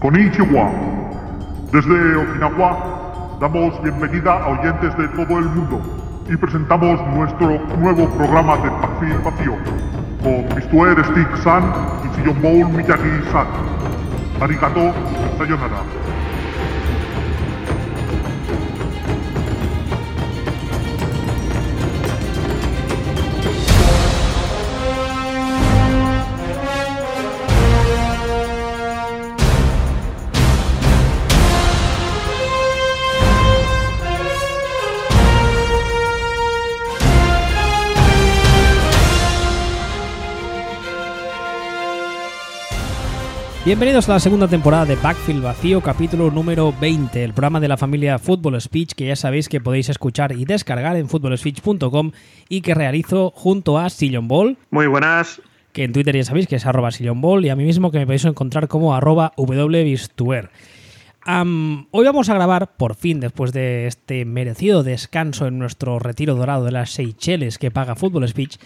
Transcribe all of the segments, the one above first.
Konnichiwa. Desde Okinawa damos bienvenida a oyentes de todo el mundo y presentamos nuestro nuevo programa de Perfil Vacío con Mistuer Stick San y Bowl Miyagi San. Arigato, sayonara. Bienvenidos a la segunda temporada de Backfield Vacío, capítulo número 20, el programa de la familia Football Speech que ya sabéis que podéis escuchar y descargar en footballspeech.com y que realizo junto a Sillon Ball, Muy buenas. que en Twitter ya sabéis que es arroba Sillon Ball y a mí mismo que me podéis encontrar como arroba wbistuer. Hoy vamos a grabar, por fin, después de este merecido descanso en nuestro retiro dorado de las Seychelles que paga Football Speech,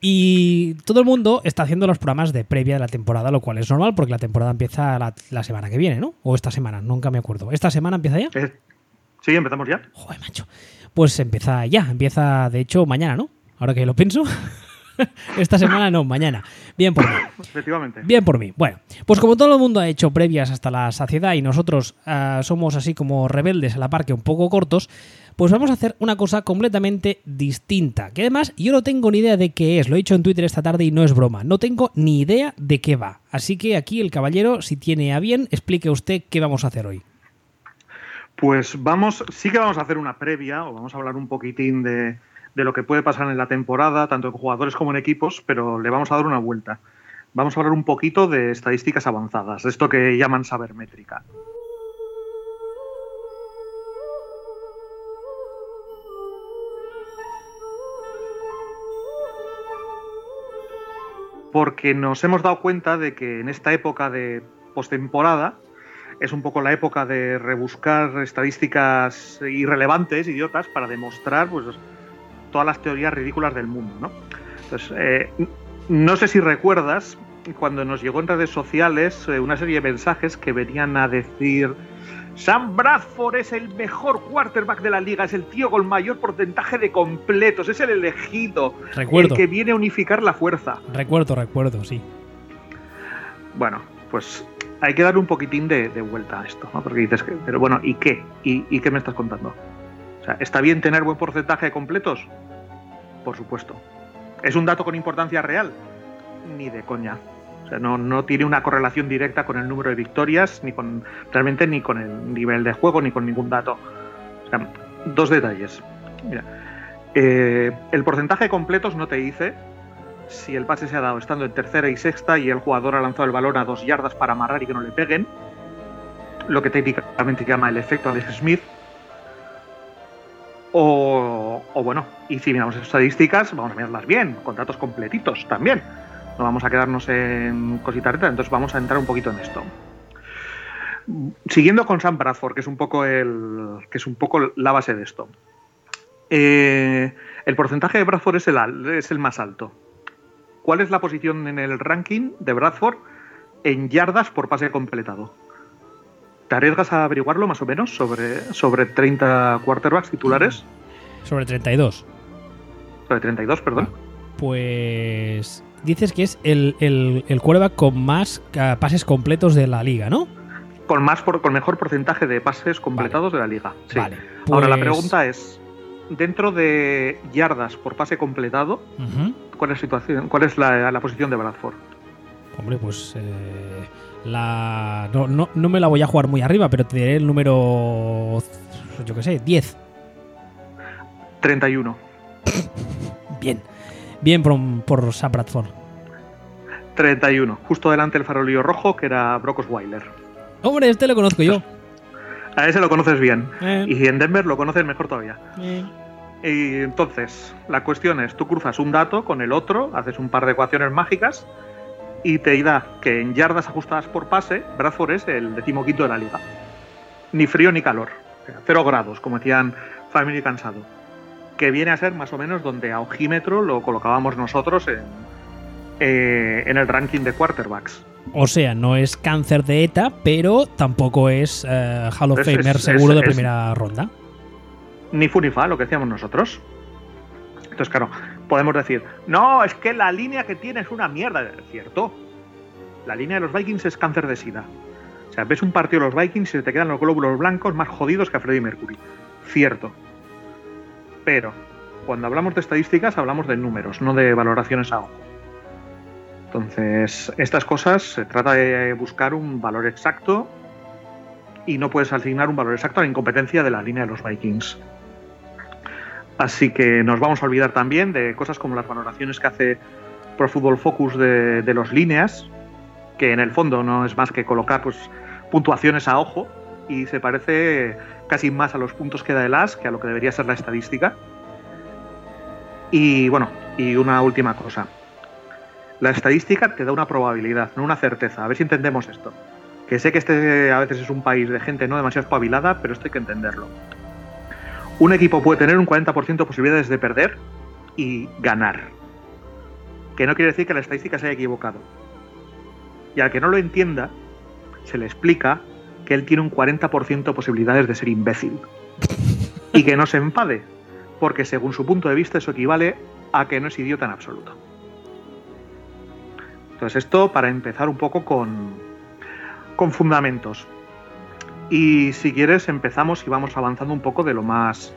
y todo el mundo está haciendo los programas de previa de la temporada, lo cual es normal porque la temporada empieza la, la semana que viene, ¿no? O esta semana, nunca me acuerdo. ¿Esta semana empieza ya? Eh, sí, empezamos ya. Joder, macho. Pues empieza ya, empieza de hecho mañana, ¿no? Ahora que lo pienso. esta semana no, mañana. Bien por mí. Efectivamente. Bien por mí. Bueno, pues como todo el mundo ha hecho previas hasta la saciedad y nosotros ah, somos así como rebeldes a la par que un poco cortos, pues vamos a hacer una cosa completamente distinta. Que además yo no tengo ni idea de qué es. Lo he dicho en Twitter esta tarde y no es broma. No tengo ni idea de qué va. Así que aquí el caballero, si tiene a bien, explique usted qué vamos a hacer hoy. Pues vamos, sí que vamos a hacer una previa, o vamos a hablar un poquitín de, lo que puede pasar en la temporada, tanto en jugadores como en equipos, pero le vamos a dar una vuelta. Vamos a hablar un poquito de estadísticas avanzadas, de esto que llaman sabermétrica. Porque nos hemos dado cuenta de que en esta época de postemporada es un poco la época de rebuscar estadísticas irrelevantes, idiotas, para demostrar pues, todas las teorías ridículas del mundo. ¿no? Entonces, eh, no sé si recuerdas cuando nos llegó en redes sociales eh, una serie de mensajes que venían a decir Sam Bradford es el mejor quarterback de la liga, es el tío con mayor porcentaje de completos, es el elegido, Recuerdo. el que viene a unificar la fuerza. Recuerdo, recuerdo, sí. Bueno, pues hay que darle un poquitín de, de vuelta a esto, ¿no? Porque dices, que, pero bueno, ¿y qué? ¿Y, ¿Y qué me estás contando? O sea, ¿está bien tener buen porcentaje de completos? Por supuesto. ¿Es un dato con importancia real? Ni de coña. O sea, no, tiene una correlación directa con el número de victorias, ni con realmente ni con el nivel de juego, ni con ningún dato. O sea, dos detalles. Mira, eh, el porcentaje de completos no te dice si el pase se ha dado estando en tercera y sexta y el jugador ha lanzado el balón a dos yardas para amarrar y que no le peguen, lo que técnicamente llama el efecto Alex Smith. O, o bueno, y si miramos estadísticas, vamos a mirarlas bien, con datos completitos también. No vamos a quedarnos en cositas retas, entonces vamos a entrar un poquito en esto. Siguiendo con Sam Bradford, que es un poco el, que es un poco la base de esto. Eh, el porcentaje de Bradford es el, es el más alto. ¿Cuál es la posición en el ranking de Bradford en yardas por pase completado? ¿Te arriesgas a averiguarlo más o menos sobre, sobre 30 quarterbacks titulares? Sobre 32. Sobre 32, perdón. Pues dices que es el, el, el quarterback con más ah, pases completos de la liga, ¿no? Con, más por, con mejor porcentaje de pases completados de la liga. Sí. Vale. Ahora la pues- pregunta es, dentro de yardas por pase completado. ¿cuál es, situación, cuál es la, la posición de Bradford? Hombre, pues eh, la no, no, no me la voy a jugar muy arriba, pero te diré el número, yo qué sé, 10. 31. Bien. Bien por, por Sam Bradford. 31. Justo delante el farolillo rojo, que era Brock Osweiler. Hombre, este lo conozco yo. A ese lo conoces bien. Eh, Y en Denver lo conoces mejor todavía. eh. Y entonces, la cuestión es, tú cruzas un dato con el otro, haces un par de ecuaciones mágicas y te da que en yardas ajustadas por pase, Bradford es el decimoquinto de la liga. ni frío ni calor. Cero grados, como decían Family Cansado. Que viene a ser más o menos donde a ojímetro lo colocábamos nosotros en, eh, en el ranking de quarterbacks. O sea, no es cáncer de ETA, pero tampoco es eh, Hall of Es- Famer es- seguro es- de primera ronda. Ni fu ni fa, lo que decíamos nosotros. Entonces, claro, podemos decir, no, es que la línea que tiene es una mierda. Cierto. La línea de los Vikings es cáncer de sida. O sea, ves un partido de los Vikings y se te quedan los glóbulos blancos más jodidos que a Freddie Mercury. Cierto. Pero, cuando hablamos de estadísticas, hablamos de números, no de valoraciones a ojo. Entonces, estas cosas se trata de buscar un valor exacto y no puedes asignar un valor exacto a la incompetencia de la línea de los Vikings. Así que nos vamos a olvidar también de cosas como las valoraciones que hace Pro Football Focus de, de los líneas, que en el fondo no es más que colocar pues, puntuaciones a ojo y se parece casi más a los puntos que da el AS que a lo que debería ser la estadística. Y bueno, y una última cosa. La estadística te da una probabilidad, no una certeza. A ver si entendemos esto. Que sé que este a veces es un país de gente no demasiado espabilada, pero esto hay que entenderlo. Un equipo puede tener un 40% de posibilidades de perder y ganar. Que no quiere decir que la estadística se haya equivocado. Y al que no lo entienda, se le explica que él tiene un 40% de posibilidades de ser imbécil. Y que no se enfade, porque según su punto de vista eso equivale a que no es idiota en absoluto. Entonces esto para empezar un poco con, con fundamentos. Y si quieres empezamos y vamos avanzando un poco de lo más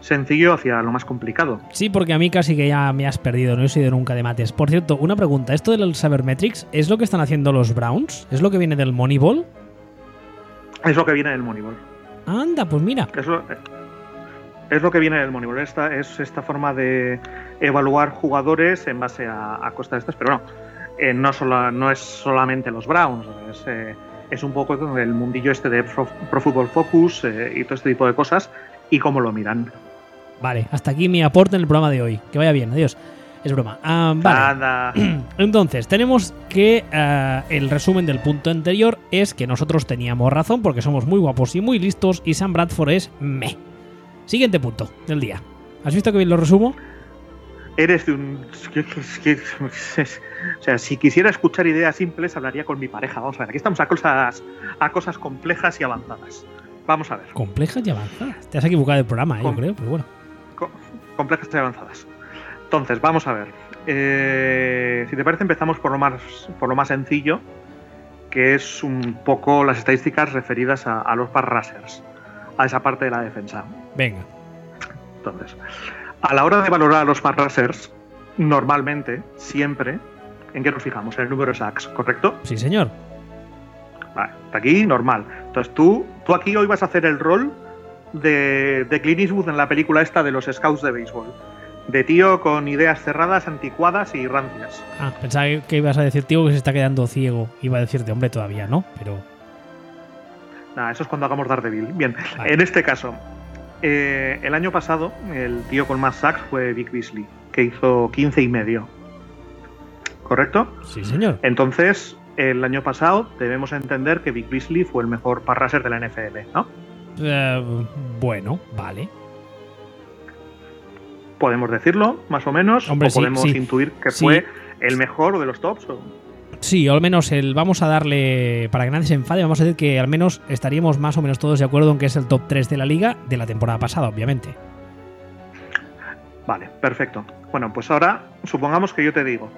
sencillo hacia lo más complicado. Sí, porque a mí casi que ya me has perdido, no he sido nunca de mates. Por cierto, una pregunta, ¿esto del Sabermetrics es lo que están haciendo los Browns? ¿Es lo que viene del Moneyball? Es lo que viene del Moneyball. Anda, pues mira. Es lo, es lo que viene del Moneyball. Esta, es esta forma de evaluar jugadores en base a, a de estas, pero no. eh, no, solo, no es solamente los Browns, es, eh, es un poco el mundillo este de Pro, Pro Football Focus eh, y todo este tipo de cosas y cómo lo miran. Vale, hasta aquí mi aporte en el programa de hoy. Que vaya bien, adiós. Es broma. Ah, vale. Entonces, tenemos que ah, el resumen del punto anterior es que nosotros teníamos razón porque somos muy guapos y muy listos y Sam Bradford es me. Siguiente punto del día. ¿Has visto que bien lo resumo? Eres de un. O sea, si quisiera escuchar ideas simples, hablaría con mi pareja. Vamos a ver, aquí estamos a cosas, a cosas complejas y avanzadas. Vamos a ver. Complejas y avanzadas. Te has equivocado del programa, eh, yo creo, pero bueno. Co- complejas y avanzadas. Entonces, vamos a ver. Eh, si te parece, empezamos por lo más, por lo más sencillo, que es un poco las estadísticas referidas a, a los pass rushers, a esa parte de la defensa. Venga. Entonces, a la hora de valorar a los pass rushers, normalmente, siempre, ¿en qué nos fijamos? En el número de sacks, ¿correcto? Sí, señor. Vale, hasta aquí normal. Entonces tú, tú aquí hoy vas a hacer el rol de, de Clint Eastwood en la película esta de los scouts de béisbol. De tío con ideas cerradas, anticuadas y rancias. Ah, pensaba que ibas a decir, tío, que se está quedando ciego. Iba a decirte, hombre, todavía no, pero. Nada, eso es cuando hagamos Daredevil. Bien, Vale. en este caso, eh, el año pasado el tío con más sacks fue Vic Beasley, que hizo 15 y medio. ¿Correcto? Sí, señor. Entonces, el año pasado debemos entender que Vic Beasley fue el mejor pass rusher de la NFL, ¿no? Eh, bueno, vale. Podemos decirlo, más o menos, Hombre, o sí, podemos sí. intuir que Sí. fue el mejor de los tops. o- Sí, o al menos el vamos a darle, para que nadie se enfade, vamos a decir que al menos estaríamos más o menos todos de acuerdo en que es el top 3 de la liga de la temporada pasada, obviamente. Vale, perfecto. Bueno, pues ahora supongamos que yo te digo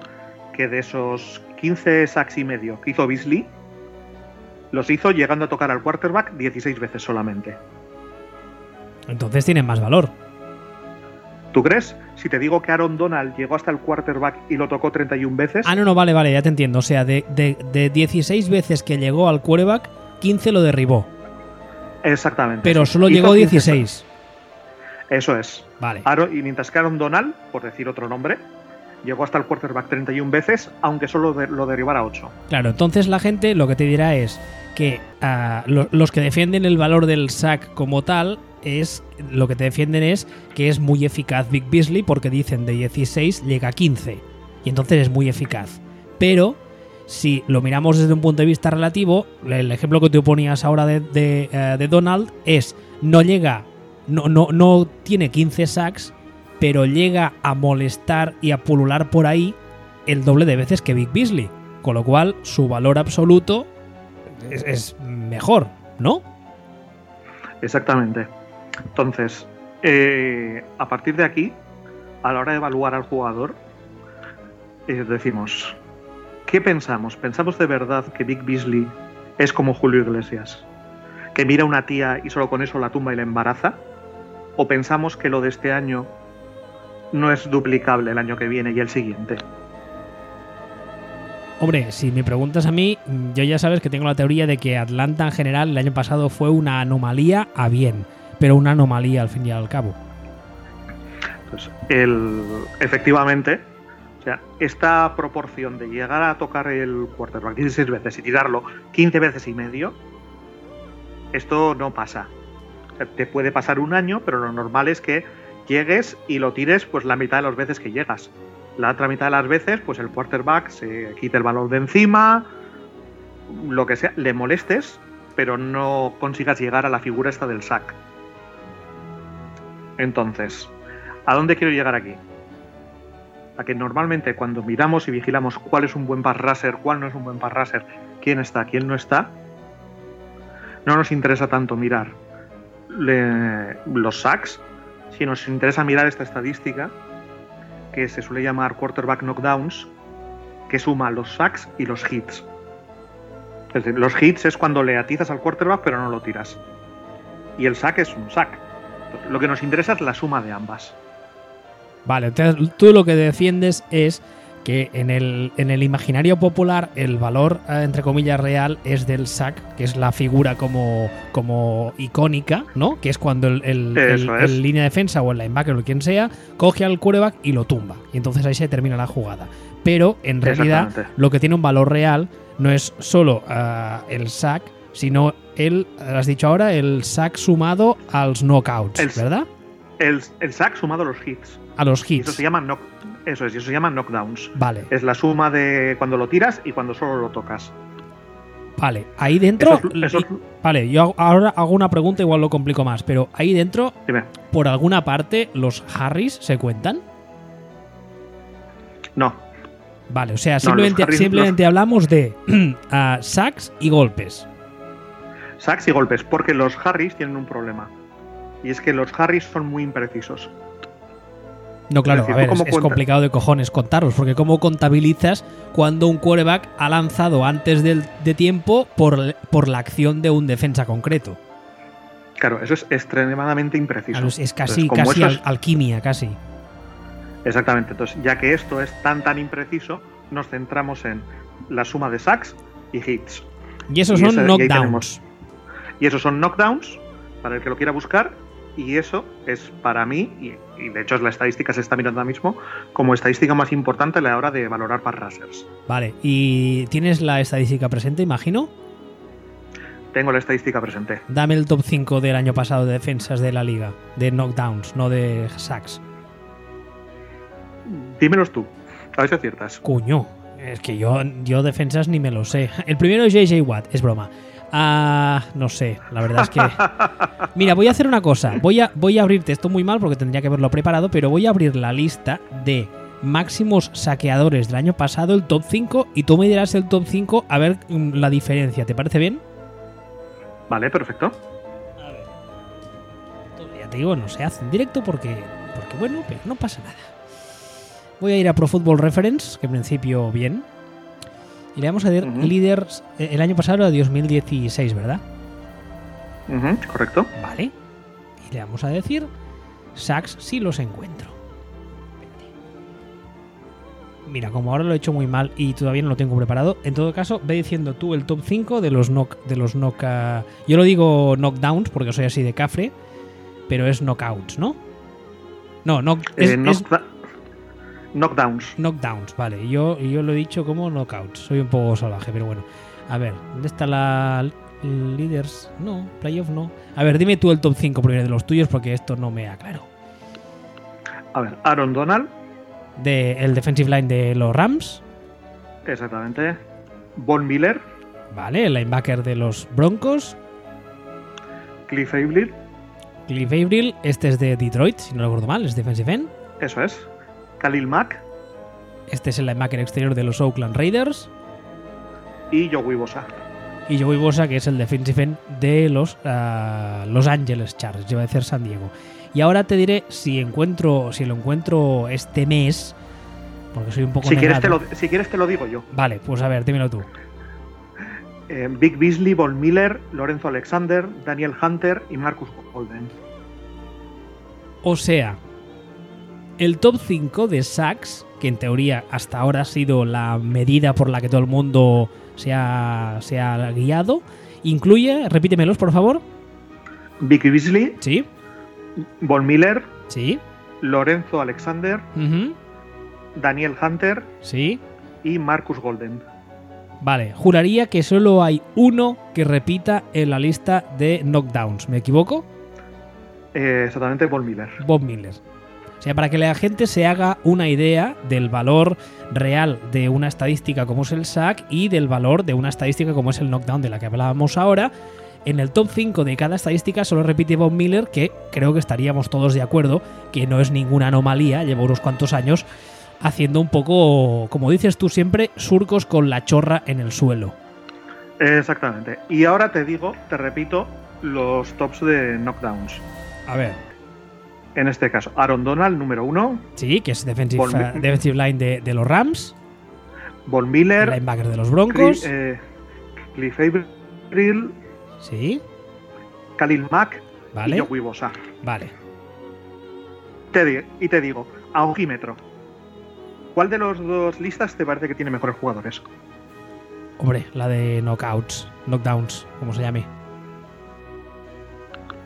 que de esos 15 sacks y medio que hizo Beasley, los hizo llegando a tocar al quarterback 16 veces solamente. Entonces tienen más valor. ¿Tú crees? Si te digo que Aaron Donald llegó hasta el quarterback y lo tocó 31 veces, Ah, no, no, vale, vale, ya te entiendo. O sea, de, de- de 16 veces que llegó al quarterback, 15 lo derribó. exactamente. Pero sí. solo Hizo llegó 15 16. Eso es. Vale. Aaron- y mientras que Aaron Donald, por decir otro nombre, llegó hasta el quarterback 31 veces, aunque solo de- lo derribara 8. Claro, entonces la gente lo que te dirá es que ah, lo- los que defienden el valor del sack como tal es lo que te defienden es que es muy eficaz Big Beasley porque dicen de 16 llega a 15 y entonces es muy eficaz. Pero si lo miramos desde un punto de vista relativo, el ejemplo que tú ponías ahora de, de, eh, Donald es no llega, no, no, no tiene 15 sacks, pero llega a molestar y a pulular por ahí el doble de veces que Big Beasley. Con lo cual, su valor absoluto es mejor, ¿no? Exactamente. Entonces, eh, a partir de aquí, a la hora de evaluar al jugador, eh, decimos, ¿qué pensamos? ¿Pensamos de verdad que Big Beasley es como Julio Iglesias? ¿Que mira a una tía y solo con eso la tumba y la embaraza? ¿O pensamos que lo de este año no es duplicable el año que viene y el siguiente? Hombre, si me preguntas a mí, yo ya sabes que tengo la teoría de que Atlanta en general el año pasado fue una anomalía a bien, pero una anomalía al fin y al cabo. Pues el, efectivamente, o sea, esta proporción de llegar a tocar el quarterback 16 veces y tirarlo 15 veces y medio, esto no pasa. O sea, te puede pasar un año, pero lo normal es que llegues y lo tires pues la mitad de las veces que llegas. La otra mitad de las veces, pues el quarterback se quita el balón de encima, lo que sea, le molestes, pero no consigas llegar a la figura esta del sack. Entonces, ¿a dónde quiero llegar aquí? A que normalmente cuando miramos y vigilamos cuál es un buen pass rusher, cuál no es un buen pass rusher, quién está, quién no está, no nos interesa tanto mirar los sacks, sino nos interesa mirar esta estadística que se suele llamar quarterback knockdowns, que suma los sacks y los hits. Es decir, los hits es cuando le atizas al quarterback pero no lo tiras. Y el sack es un sack. Lo que nos interesa es la suma de ambas. Vale, entonces tú lo que defiendes es que en el, en el imaginario popular el valor, eh, entre comillas, real es del sack, que es la figura como, como icónica, ¿no? Que es cuando el, el- línea de defensa o el linebacker o quien sea coge al quarterback y lo tumba. Y entonces ahí se termina la jugada. Pero en realidad lo que tiene un valor real no es solo ah, el sack, sino el, has dicho ahora, el sack sumado a los knockouts, El- ¿verdad? El, el sack sumado a los hits. A los Y hits. eso se llama knock, eso es, eso se llama knockdowns. Vale. Es la suma de cuando lo tiras y cuando solo lo tocas. Vale, ahí dentro. Eso es- eso es- Vale, yo ahora hago una pregunta, igual lo complico más, pero ahí dentro, dime. por alguna parte, los Harris se cuentan. No, Vale, o sea, simplemente, Harris- simplemente hablamos de ah, sacks y golpes. Sacks y golpes, porque los Harris tienen un problema. Y es que los Harris son muy imprecisos. No, claro, Es decir, a ver, ¿tú es, cómo es cuentas? complicado de cojones contarlos, porque ¿cómo contabilizas cuando un quarterback ha lanzado antes del, de tiempo por, por la acción de un defensa concreto? Claro, eso es extremadamente impreciso. Claro, es- casi, Entonces, casi eso al- es- alquimia, casi. Exactamente. Entonces, ya que esto es tan tan impreciso, nos centramos en la suma de sacks y hits. Y esos Y son ese- knockdowns. Y esos son knockdowns, para el que lo quiera buscar. Y eso es para mí, y, y de hecho es la estadística se está mirando ahora mismo, como estadística más importante a la hora de valorar pass rushers. Vale, ¿y tienes la estadística presente, imagino? Tengo la estadística presente. Dame el top 5 del año pasado de defensas de la liga, de knockdowns, no de sacks. Dímelos tú, a ver si aciertas. Cuño, es que yo, yo defensas ni me lo sé. El primero es JJ Watt, es broma. Ah, no sé, la verdad es que. Mira, voy a hacer una cosa. Voy a, voy a abrirte esto muy mal porque tendría que haberlo preparado, pero voy a abrir la lista de máximos saqueadores del año pasado, el top 5, y tú me dirás el top 5 a ver mm, la diferencia. ¿Te parece bien? Vale, perfecto. Ya te digo, no se hace en directo porque, porque bueno, pero no pasa nada. Voy a ir a Pro Football Reference, que en principio bien. Y le vamos a dar Ujú. líderes. eh, El año pasado era 2016, ¿verdad? Correcto. Vale. Y le vamos a decir sacks si los encuentro. Mira, como ahora lo he hecho muy mal y todavía no lo tengo preparado, en todo caso, ve diciendo tú el top 5 de los knock. De los knock ah, yo lo digo knockdowns porque soy así de cafre, pero es knockouts, ¿no? No, knock, es, Eh, es knockdowns. knockdowns, vale. Yo, yo lo he dicho como knockouts. Soy un poco salvaje, pero bueno. A ver, ¿dónde está la Leaders? No, Playoff no. A ver, dime tú el top 5 primero de los tuyos porque esto no me aclaro. A ver, Aaron Donald, De el defensive line de los Rams. exactamente. Von Miller, Vale, el linebacker de los Broncos. Cliff Avril, Cliff Avril, este es de Detroit, si no recuerdo mal, es defensive end. eso es. Khalil Mack Este es el linebacker exterior de los Oakland Raiders. y Joey Bosa. Y Joey Bosa, que es el defensive end de los ah, Los Angeles Chargers, lleva a decir San Diego. Y ahora te diré si encuentro, si lo encuentro este mes, porque soy un poco Si quieres, te lo, si quieres te lo digo yo. Vale, pues a ver, dímelo tú. Eh, Big Beasley, Von Miller, Lorenzo Alexander, Daniel Hunter y Marcus Golden. O sea, el top 5 de sacks, que en teoría hasta ahora ha sido la medida por la que todo el mundo se ha, se ha guiado, incluye, repítemelos por favor. Big Beasley, Sí, Von Miller, sí, Lorenzo Alexander, Daniel Hunter sí. y Marcus Golden. Vale, juraría que solo hay uno que repita en la lista de knockdowns. ¿Me equivoco? Eh, exactamente, Von Miller. Bob Miller. O sea, para que la gente se haga una idea del valor real de una estadística como es el sack y del valor de una estadística como es el knockdown de la que hablábamos ahora. En el top 5 de cada estadística solo repite Bob Miller, que creo que estaríamos todos de acuerdo, que no es ninguna anomalía, lleva unos cuantos años haciendo un poco, como dices tú siempre, surcos con la chorra en el suelo. Exactamente. Y ahora te digo, te repito, los tops de knockdowns. A ver, En este caso, Aaron Donald, número uno. sí, que es defensive, defensive line de, de los Rams, Von Miller, linebacker de los Broncos, eh, Cliff Avril, sí, Khalil Mack y vale, Joey Bosa. vale. Te y te digo, a ojímetro. ¿Cuál de los dos listas te parece que tiene mejores jugadores? Hombre, la de knockouts, knockdowns, como se llame.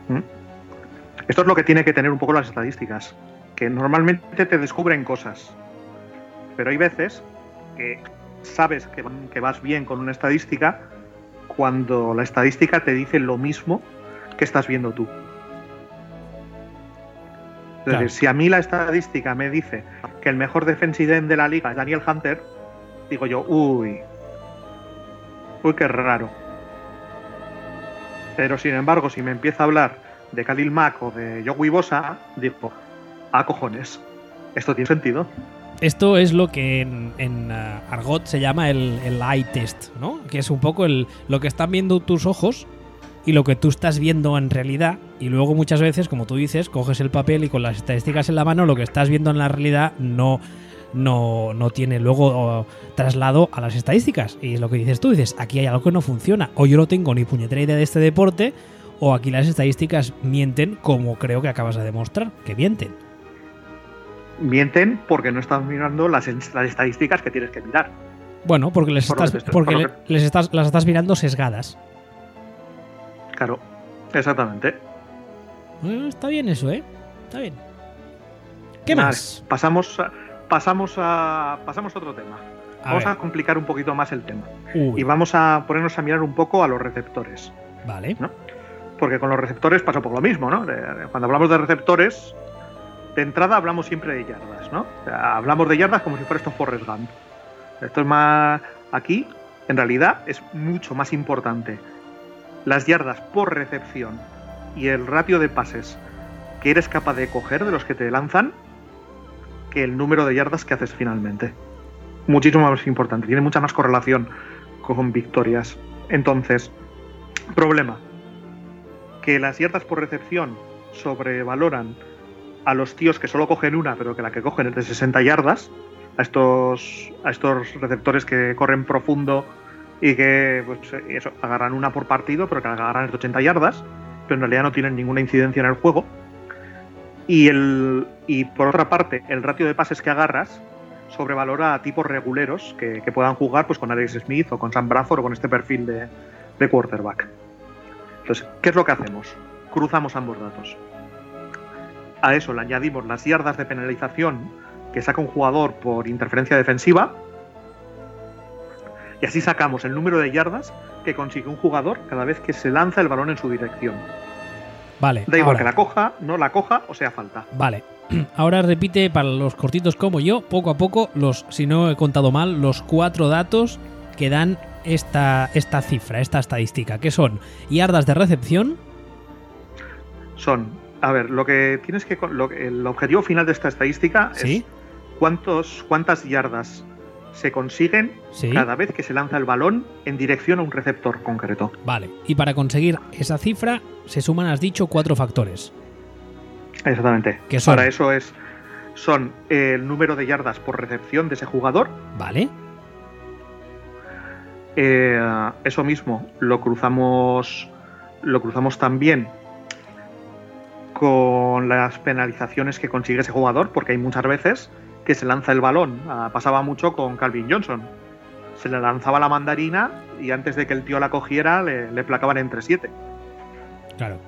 ¿Mm? Esto es lo que tiene que tener un poco las estadísticas. Que normalmente te descubren cosas. Pero hay veces que sabes que, que vas bien con una estadística cuando la estadística te dice lo mismo que estás viendo tú. Es Claro. decir, si a mí la estadística me dice que el mejor defensive end de la liga es Daniel Hunter, digo yo, uy, uy, qué raro. Pero sin embargo, si me empieza a hablar de Khalil Mack o de Joey Bosa, digo, a cojones, esto tiene sentido. Esto es lo que en, ah, argot se llama el, el eye test, ¿no? Que es un poco el, lo que están viendo tus ojos y lo que tú estás viendo en realidad. Y luego muchas veces, como tú dices, coges el papel y con las estadísticas en la mano, lo que estás viendo en la realidad no, no, no tiene luego traslado a las estadísticas. Y es lo que dices tú, dices, aquí hay algo que no funciona. O yo no tengo ni puñetera idea de este deporte, o aquí las estadísticas mienten como creo que acabas de demostrar, que mienten. Mienten porque no están mirando las, las estadísticas que tienes que mirar. Bueno, porque les Por estás, estoy- porque por les estás, las estás mirando sesgadas. Claro, exactamente. Está bien eso, ¿eh? Está bien. ¿Qué Vale, más? Pasamos a, pasamos a, pasamos a otro tema. A vamos ver. a complicar un poquito más el tema. Uy, Y vamos a ponernos a mirar un poco a los receptores. vale. Porque con los receptores pasa por lo mismo, ¿no? Cuando hablamos de receptores, de entrada hablamos siempre de yardas, ¿no? O sea, hablamos de yardas como si fuera esto Forrest Gump. Esto es más. Aquí, en realidad, es mucho más importante las yardas por recepción y el ratio de pases que eres capaz de coger de los que te lanzan que el número de yardas que haces finalmente. Muchísimo más importante, tiene mucha más correlación con victorias. Entonces, problema, que las yardas por recepción sobrevaloran a los tíos que solo cogen una, pero que la que cogen es de 60 yardas, a estos, a estos receptores que corren profundo y que pues, eso, agarran una por partido, pero que agarran es de 80 yardas, pero en realidad no tienen ninguna incidencia en el juego. Y, el, y por otra parte, el ratio de pases que agarras sobrevalora a tipos reguleros que, puedan jugar pues, con Alex Smith o con Sam Bradford o con este perfil de quarterback. Entonces, ¿qué es lo que hacemos? Cruzamos ambos datos. A eso le añadimos las yardas de penalización que saca un jugador por interferencia defensiva. Y así sacamos el número de yardas que consigue un jugador cada vez que se lanza el balón en su dirección. Vale. Da igual ahora, que la coja, no la coja o sea falta. Vale. Ahora repite para los cortitos como yo, poco a poco, los, si no he contado mal, los cuatro datos que dan esta, esta cifra, esta estadística? ¿Qué son? ¿Yardas de recepción? Son, a ver, lo que tienes que. lo que- el objetivo final de esta estadística Sí, es cuántos, cuántas yardas se consiguen sí. cada vez que se lanza el balón en dirección a un receptor concreto. Vale. Y para conseguir esa cifra se suman, has dicho, cuatro factores. Exactamente. ¿Qué son? Para eso es. Son el número de yardas por recepción de ese jugador. Vale. Eh, eso mismo lo cruzamos. Lo cruzamos también con las penalizaciones que consigue ese jugador, porque hay muchas veces que se lanza el balón. Ah, pasaba mucho con Calvin Johnson. Se le lanzaba la mandarina y antes de que el tío la cogiera le, le placaban entre siete. Claro.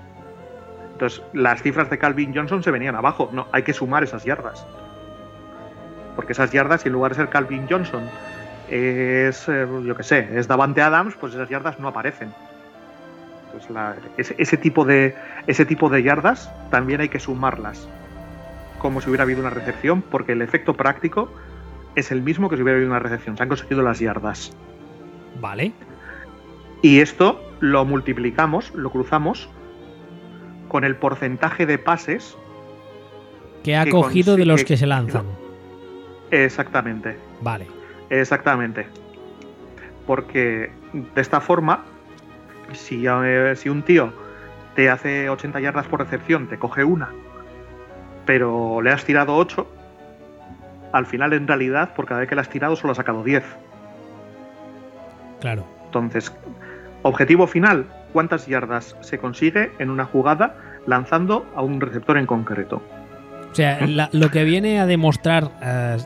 Entonces, las cifras de Calvin Johnson se venían abajo. No, hay que sumar esas yardas. Porque esas yardas, si en lugar de ser Calvin Johnson, es, eh, yo qué sé, es Davante Adams, pues esas yardas no aparecen. Entonces, la- ese, ese tipo de, ese tipo de yardas también hay que sumarlas. Como si hubiera habido una recepción, porque el efecto práctico es el mismo que si hubiera habido una recepción. Se han conseguido las yardas. Vale. Y esto lo multiplicamos, lo cruzamos con el porcentaje de pases Que ha Que cogido de los que se lanzan. Exactamente, Vale. Exactamente. Porque de esta forma, si, eh, si un tío te hace 80 yardas por recepción, te coge una, pero le has tirado 8, al final en realidad, por cada vez que le has tirado, solo ha sacado 10. Claro. Entonces, objetivo final, ¿cuántas yardas se consigue en una jugada lanzando a un receptor en concreto? O sea, la- lo que viene a demostrar, eh,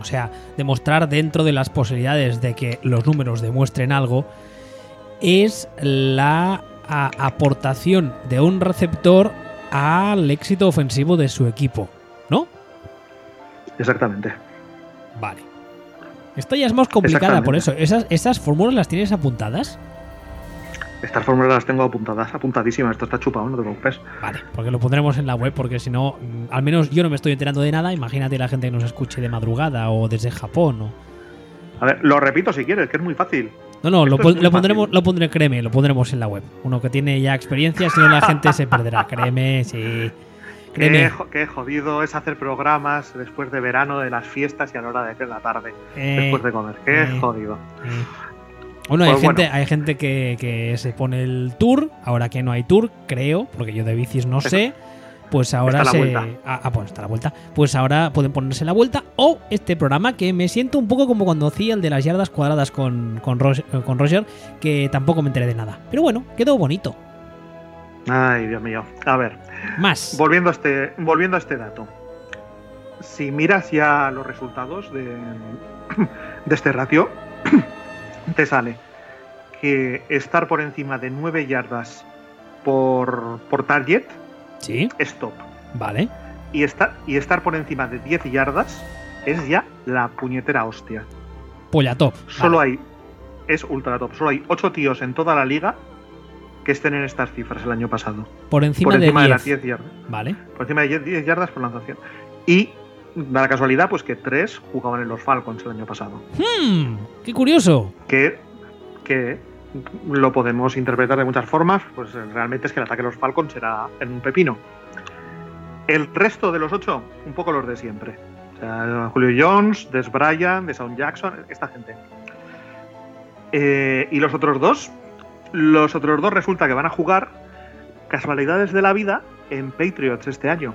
o sea, demostrar dentro de las posibilidades de que los números demuestren algo, es la a- aportación de un receptor al éxito ofensivo de su equipo, ¿no? Exactamente. Vale. Esta ya es más complicada, por eso. ¿Esas, ¿Esas fórmulas las tienes apuntadas? Estas fórmulas las tengo apuntadas, apuntadísimas. Esto está chupado, no te preocupes. Vale, porque lo pondremos en la web, porque si no, mm, al menos yo no me estoy enterando de nada. Imagínate la gente que nos escuche de madrugada o desde Japón. O... A ver, lo repito si quieres, que es muy fácil. No, no, lo, pon- pondremos, fácil. lo pondré, créeme, lo pondremos en la web. Uno que tiene ya experiencia, si no la gente se perderá, créeme, sí. Créeme. qué jodido es hacer programas después de verano, de las fiestas y a la hora de la tarde, Eh, después de comer. Qué eh. jodido. eh. Bueno, hay Pues gente, bueno. hay gente que, que se pone el tour, ahora que no hay tour, creo, porque yo de bicis no sé, pues ahora está la se... vuelta. Ah, ah, pues está la vuelta. Pues ahora pueden ponerse la vuelta o este programa que me siento un poco como cuando hacía el de las yardas cuadradas con, con, Ros- eh, con Roger, que tampoco me enteré de nada. Pero bueno, quedó bonito. Ay, Dios mío. A ver, Más. volviendo a este, volviendo a este dato. Si miras ya los resultados de, de este ratio, te sale que estar por encima de 9 yardas por, por target Sí, es top. vale. Y, estar, y estar por encima de 10 yardas es ya la puñetera hostia. Polla top. Solo Vale. hay. Es ultra top. Solo hay 8 tíos en toda la liga que estén en estas cifras el año pasado. Por encima, por encima de de, 10. las 10 yardas. Vale. Por encima de 10 10 yardas por lanzación. Y da la casualidad pues que 3 jugaban en los Falcons el año pasado. Hmm, qué curioso. Que, que lo podemos interpretar de muchas formas. Pues realmente es que el ataque de los Falcons era en un pepino. El resto de los 8, un poco los de siempre. O sea, Julio Jones, Des Bryant, Deshaun Jackson, esta gente. Eh, y los otros dos, los otros dos resulta que van a jugar casualidades de la vida en Patriots este año.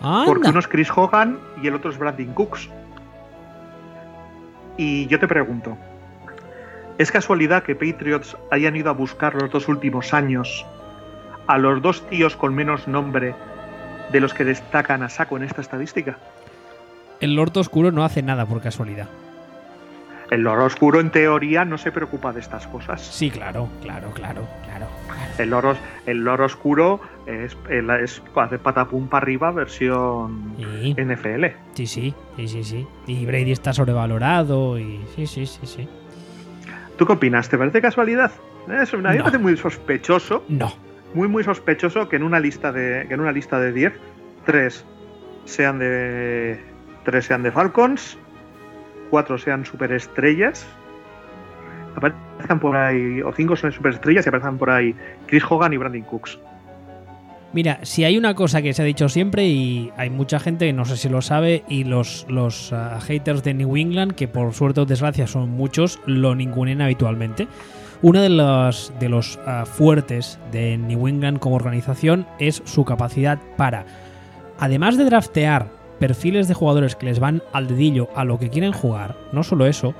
Porque uno es Chris Hogan y el otro es Brandon Cooks. Y yo te pregunto, ¿es casualidad que Patriots hayan ido a buscar los dos últimos años a los dos tíos con menos nombre de los que destacan a saco en esta estadística? El Lord Oscuro no hace nada por casualidad. El loro oscuro, en teoría, no se preocupa de estas cosas. Sí, claro, claro, claro, claro. El loro, el loro oscuro es, es hace patapum para arriba versión Sí, NFL. sí, sí, sí, sí, sí. Y Brady está sobrevalorado y sí, sí, sí, sí. ¿Tú qué opinas? ¿Te parece casualidad? Es, a mí me No. parece muy sospechoso No. muy muy sospechoso que en una lista de que en una lista de 10 tres sean de tres sean de Falcons, cuatro sean superestrellas aparezcan por ahí, o cinco son superestrellas y aparezcan por ahí Chris Hogan y Brandon Cooks. Mira, si hay una cosa que se ha dicho siempre y hay mucha gente que no sé si lo sabe y los, los uh, haters de New England, que por suerte o desgracia son muchos, lo ningunen habitualmente. Uno de los, de los uh, fuertes de New England como organización es su capacidad para, además de draftear perfiles de jugadores que les van al dedillo a lo que quieren jugar, no solo eso,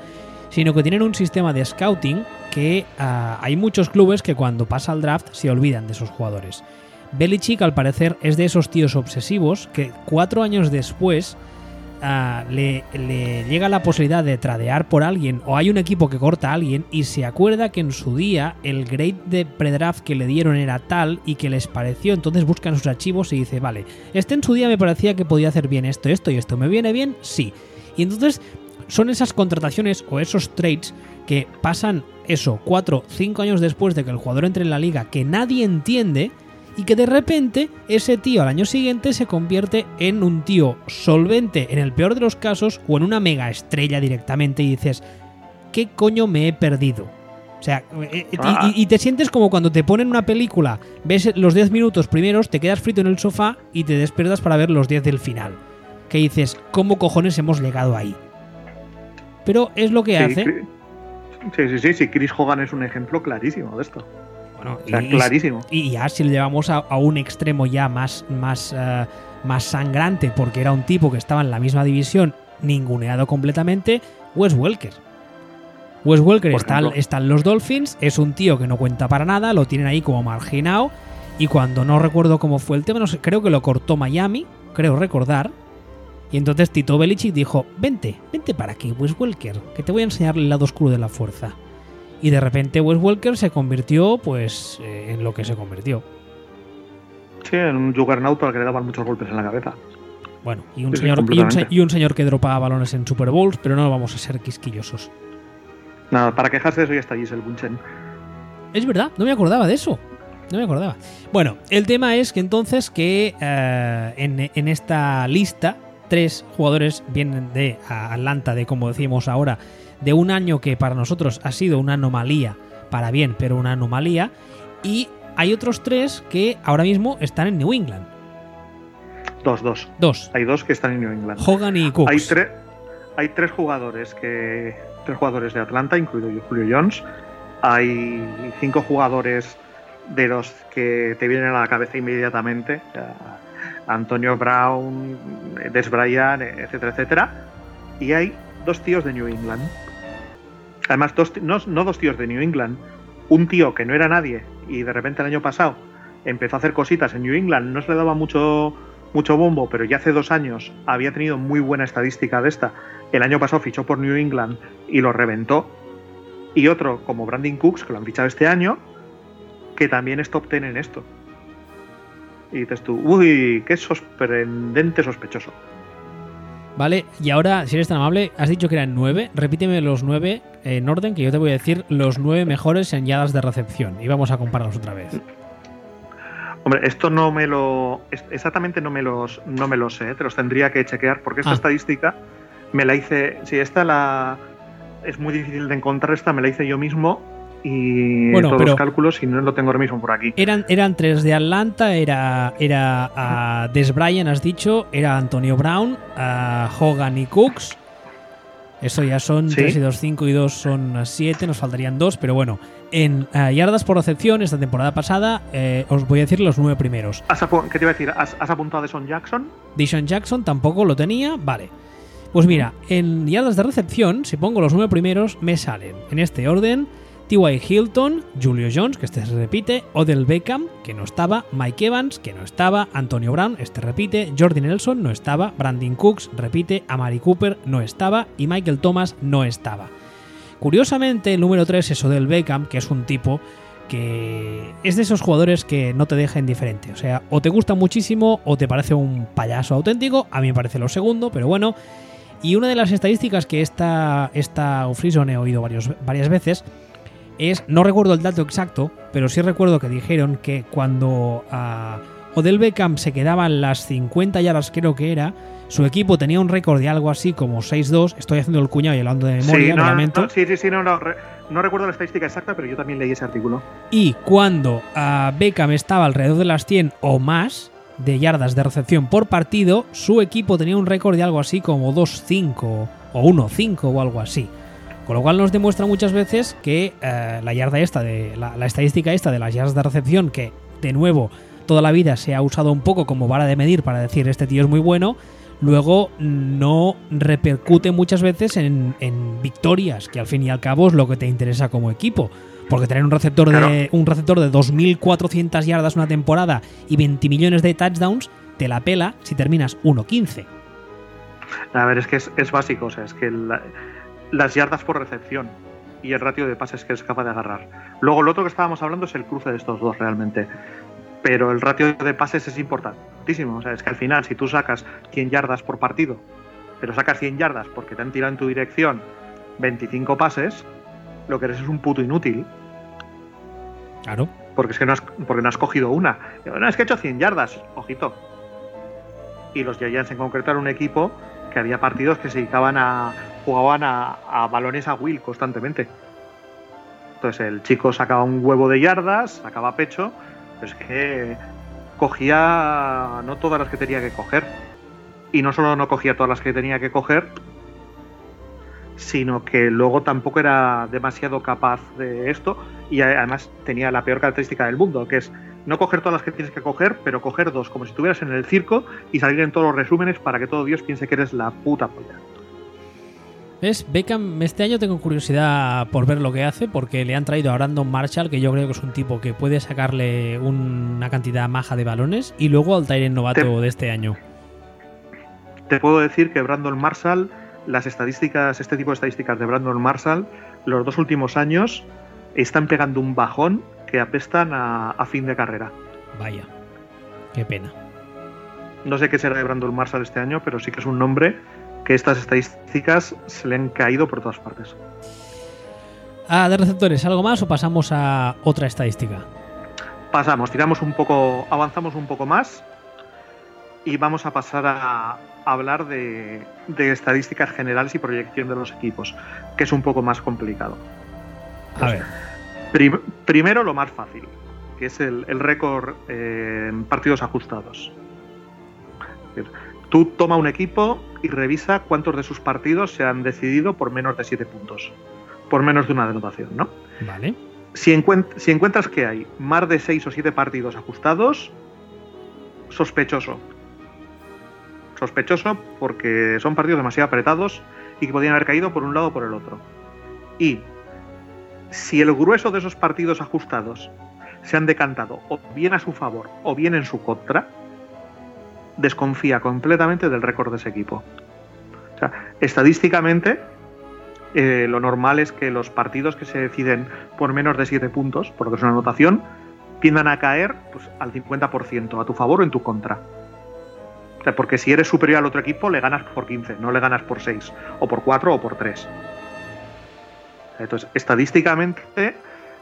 sino que tienen un sistema de scouting que uh, hay muchos clubes que cuando pasa el draft se olvidan de esos jugadores. Belichick al parecer es de esos tíos obsesivos que cuatro años después uh, le, le, llega la posibilidad de tradear por alguien o hay un equipo que corta a alguien y se acuerda que en su día el grade de predraft que le dieron era tal y que les pareció, entonces buscan sus archivos y dice, vale, este en su día me parecía que podía hacer bien esto, esto y esto, ¿me viene bien? Sí. Y entonces son esas contrataciones o esos trades que pasan eso, cuatro, cinco años después de que el jugador entre en la liga que nadie entiende y que de repente ese tío al año siguiente se convierte en un tío solvente en el peor de los casos o en una mega estrella directamente y dices, ¿qué coño me he perdido? O sea, ah. y, y, te sientes como cuando te ponen una película, ves los 10 minutos primeros, te quedas frito en el sofá y te despiertas para ver los 10 del final. Que dices, ¿cómo cojones hemos llegado ahí? Pero es lo que sí, hace. Sí, sí, sí, sí, Chris Hogan es un ejemplo clarísimo de esto. Bueno, sea, y, clarísimo. Y ya si lo llevamos a, a un extremo ya más, más, eh, más sangrante, porque era un tipo que estaba en la misma división, ninguneado completamente, Wes Welker. Wes Welker está, está en los Dolphins, es un tío que no cuenta para nada, lo tienen ahí como marginado, y cuando no recuerdo cómo fue el tema, no sé, creo que lo cortó Miami, creo recordar, y entonces Tito Belichick dijo, vente, vente para aquí, Wes Welker, que te voy a enseñar el lado oscuro de la fuerza. Y de repente Wes Welker se convirtió, pues, eh, en lo que se convirtió. Sí, en un juggernaut al que le daban muchos golpes en la cabeza. Bueno, y un, Sí, sí, señor, y, un, y señor que dropaba balones en Super Bowls, pero no vamos a ser quisquillosos. Nada, para quejarse de eso ya está Giselle Bunchen. Es verdad, no me acordaba de eso. No me acordaba. Bueno, el tema es que entonces que eh, en, en esta lista tres jugadores vienen de Atlanta, de como decimos ahora, de un año que para nosotros ha sido una anomalía, para bien, pero una anomalía, y hay otros tres que ahora mismo están en New England. Dos, dos. Dos, Hay dos que están en New England. Hogan y Cooks. Hay, tres hay tres jugadores que. Tres jugadores de Atlanta, incluido Julio Jones. Hay cinco jugadores de los que te vienen a la cabeza inmediatamente. Antonio Brown, Des Bryant, etcétera, etcétera. Y hay dos tíos de New England. Además, dos, no, no dos tíos de New England. Un tío que no era nadie y de repente el año pasado empezó a hacer cositas en New England. No se le daba mucho, mucho bombo, pero ya hace dos años había tenido muy buena estadística de esta. El año pasado fichó por New England y lo reventó. Y otro como Brandon Cooks, que lo han fichado este año, que también es top 10 en esto. Y dices tú, uy, qué sorprendente sospechoso. Vale, y ahora, si eres tan amable, has dicho que eran nueve. Repíteme los nueve en orden, que yo te voy a decir los nueve mejores en yardas de recepción. Y vamos a compararlos otra vez. Hombre, esto no me lo. Exactamente no me los, no me lo sé, te los tendría que chequear, porque esta Ah. estadística me la hice. Si esta la. Es muy difícil de encontrar, esta me la hice yo mismo y Bueno, todos pero- los cálculos y no lo tengo ahora mismo por aquí. Eran, eran tres de Atlanta, era, era a Des Bryant, has dicho, era Antonio Brown, a Hogan y Cooks. Eso ya son Sí. 3 y 2, 5 y 2 son 7, nos faltarían 2, pero bueno. En eh, yardas por recepción, esta temporada pasada, eh, os voy a decir los nueve primeros. ¿Has apu- ¿Qué te iba a decir? ¿Has, has apuntado a Son Jackson? Dishon Jackson tampoco lo tenía, vale. Pues mira, en yardas de recepción, si pongo los nueve primeros, me salen en este orden T.Y. Hilton, Julio Jones, que este se repite, Odell Beckham, que no estaba, Mike Evans, que no estaba, Antonio Brown, este repite, Jordi Nelson no estaba, Brandon Cooks repite, Amari Cooper no estaba y Michael Thomas no estaba. Curiosamente, el número 3 es Odell Beckham, que es un tipo que es de esos jugadores que no te deja indiferente. O sea, o te gusta muchísimo o te parece un payaso auténtico. A mí me parece lo segundo, pero bueno. Y una de las estadísticas que esta, esta he oído varias veces es, no recuerdo el dato exacto, pero sí recuerdo que dijeron que cuando ah, Odell Beckham se quedaba en las 50 yardas, creo que era. Su equipo tenía un récord de algo así como 6-2. Estoy haciendo el cuñado y hablando de memoria, sí, no, sí, sí, sí, no, no, no recuerdo la estadística exacta, pero yo también leí ese artículo. Y cuando ah, Beckham estaba alrededor de las 100 o más de yardas de recepción por partido, su equipo tenía un récord de algo así como 2-5 o 1-5 o algo así. Con lo cual nos demuestra muchas veces que eh, la yarda esta, de la, la estadística esta de las yardas de recepción, que de nuevo toda la vida se ha usado un poco como vara de medir para decir este tío es muy bueno, luego no repercute muchas veces en, en victorias, que al fin y al cabo es lo que te interesa como equipo. Porque tener un receptor de un receptor de 2.400 yardas una temporada y 20 millones de touchdowns te la pela si terminas 1.15. A ver, es que es, es básico, o sea, es que la- las yardas por recepción y el ratio de pases que es capaz de agarrar. Luego, lo otro que estábamos hablando es el cruce de estos dos realmente. Pero el ratio de pases es importantísimo. O sea, es que al final, si tú sacas 100 yardas por partido, pero sacas 100 yardas porque te han tirado en tu dirección 25 pases, lo que eres es un puto inútil. Claro. Porque es que no has, porque no has cogido una. No, es que he hecho 100 yardas, ojito. Y los Giants en concreto era un equipo que había partidos que se dedicaban a. jugaban a, balones a Will constantemente. Entonces el chico sacaba un huevo de yardas, sacaba pecho, pero es que cogía no todas las que tenía que coger. Y no solo no cogía todas las que tenía que coger, sino que luego tampoco era demasiado capaz de esto y además tenía la peor característica del mundo, que es no coger todas las que tienes que coger, pero coger dos, como si estuvieras en el circo y salir en todos los resúmenes para que todo Dios piense que eres la puta polla. Beckham, este año tengo curiosidad por ver lo que hace, porque le han traído a Brandon Marshall, que yo creo que es un tipo que puede sacarle una cantidad maja de balones, y luego al Tyrant novato Te- de este año. Te puedo decir que Brandon Marshall, las estadísticas, este tipo de estadísticas de Brandon Marshall, los dos últimos años están pegando un bajón que apestan a, a fin de carrera. Vaya. Qué pena. No sé qué será de Brandon Marshall este año, pero sí que es un nombre que estas estadísticas se le han caído por todas partes. Ah, de receptores, ¿algo más o pasamos a otra estadística? Pasamos, tiramos un poco, avanzamos un poco más y vamos a pasar a hablar de, de estadísticas generales y proyección de los equipos, que es un poco más complicado. A ver. Prim- primero lo más fácil, que es el, el récord eh, en partidos ajustados. Es decir, Tú toma un equipo y revisa cuántos de sus partidos se han decidido por menos de 7 puntos, por menos de una anotación, ¿no? Vale. Si, encuent- si encuentras que hay más de 6 o 7 partidos ajustados, sospechoso. Sospechoso porque son partidos demasiado apretados y que podrían haber caído por un lado o por el otro. Y si el grueso de esos partidos ajustados se han decantado o bien a su favor o bien en su contra, desconfía completamente del récord de ese equipo. O sea, estadísticamente, eh, lo normal es que los partidos que se deciden por menos de 7 puntos, porque es una anotación, tiendan a caer pues, al 50%, a tu favor o en tu contra. O sea, porque si eres superior al otro equipo, le ganas por 15, no le ganas por 6, o por 4 o por 3. Entonces, estadísticamente,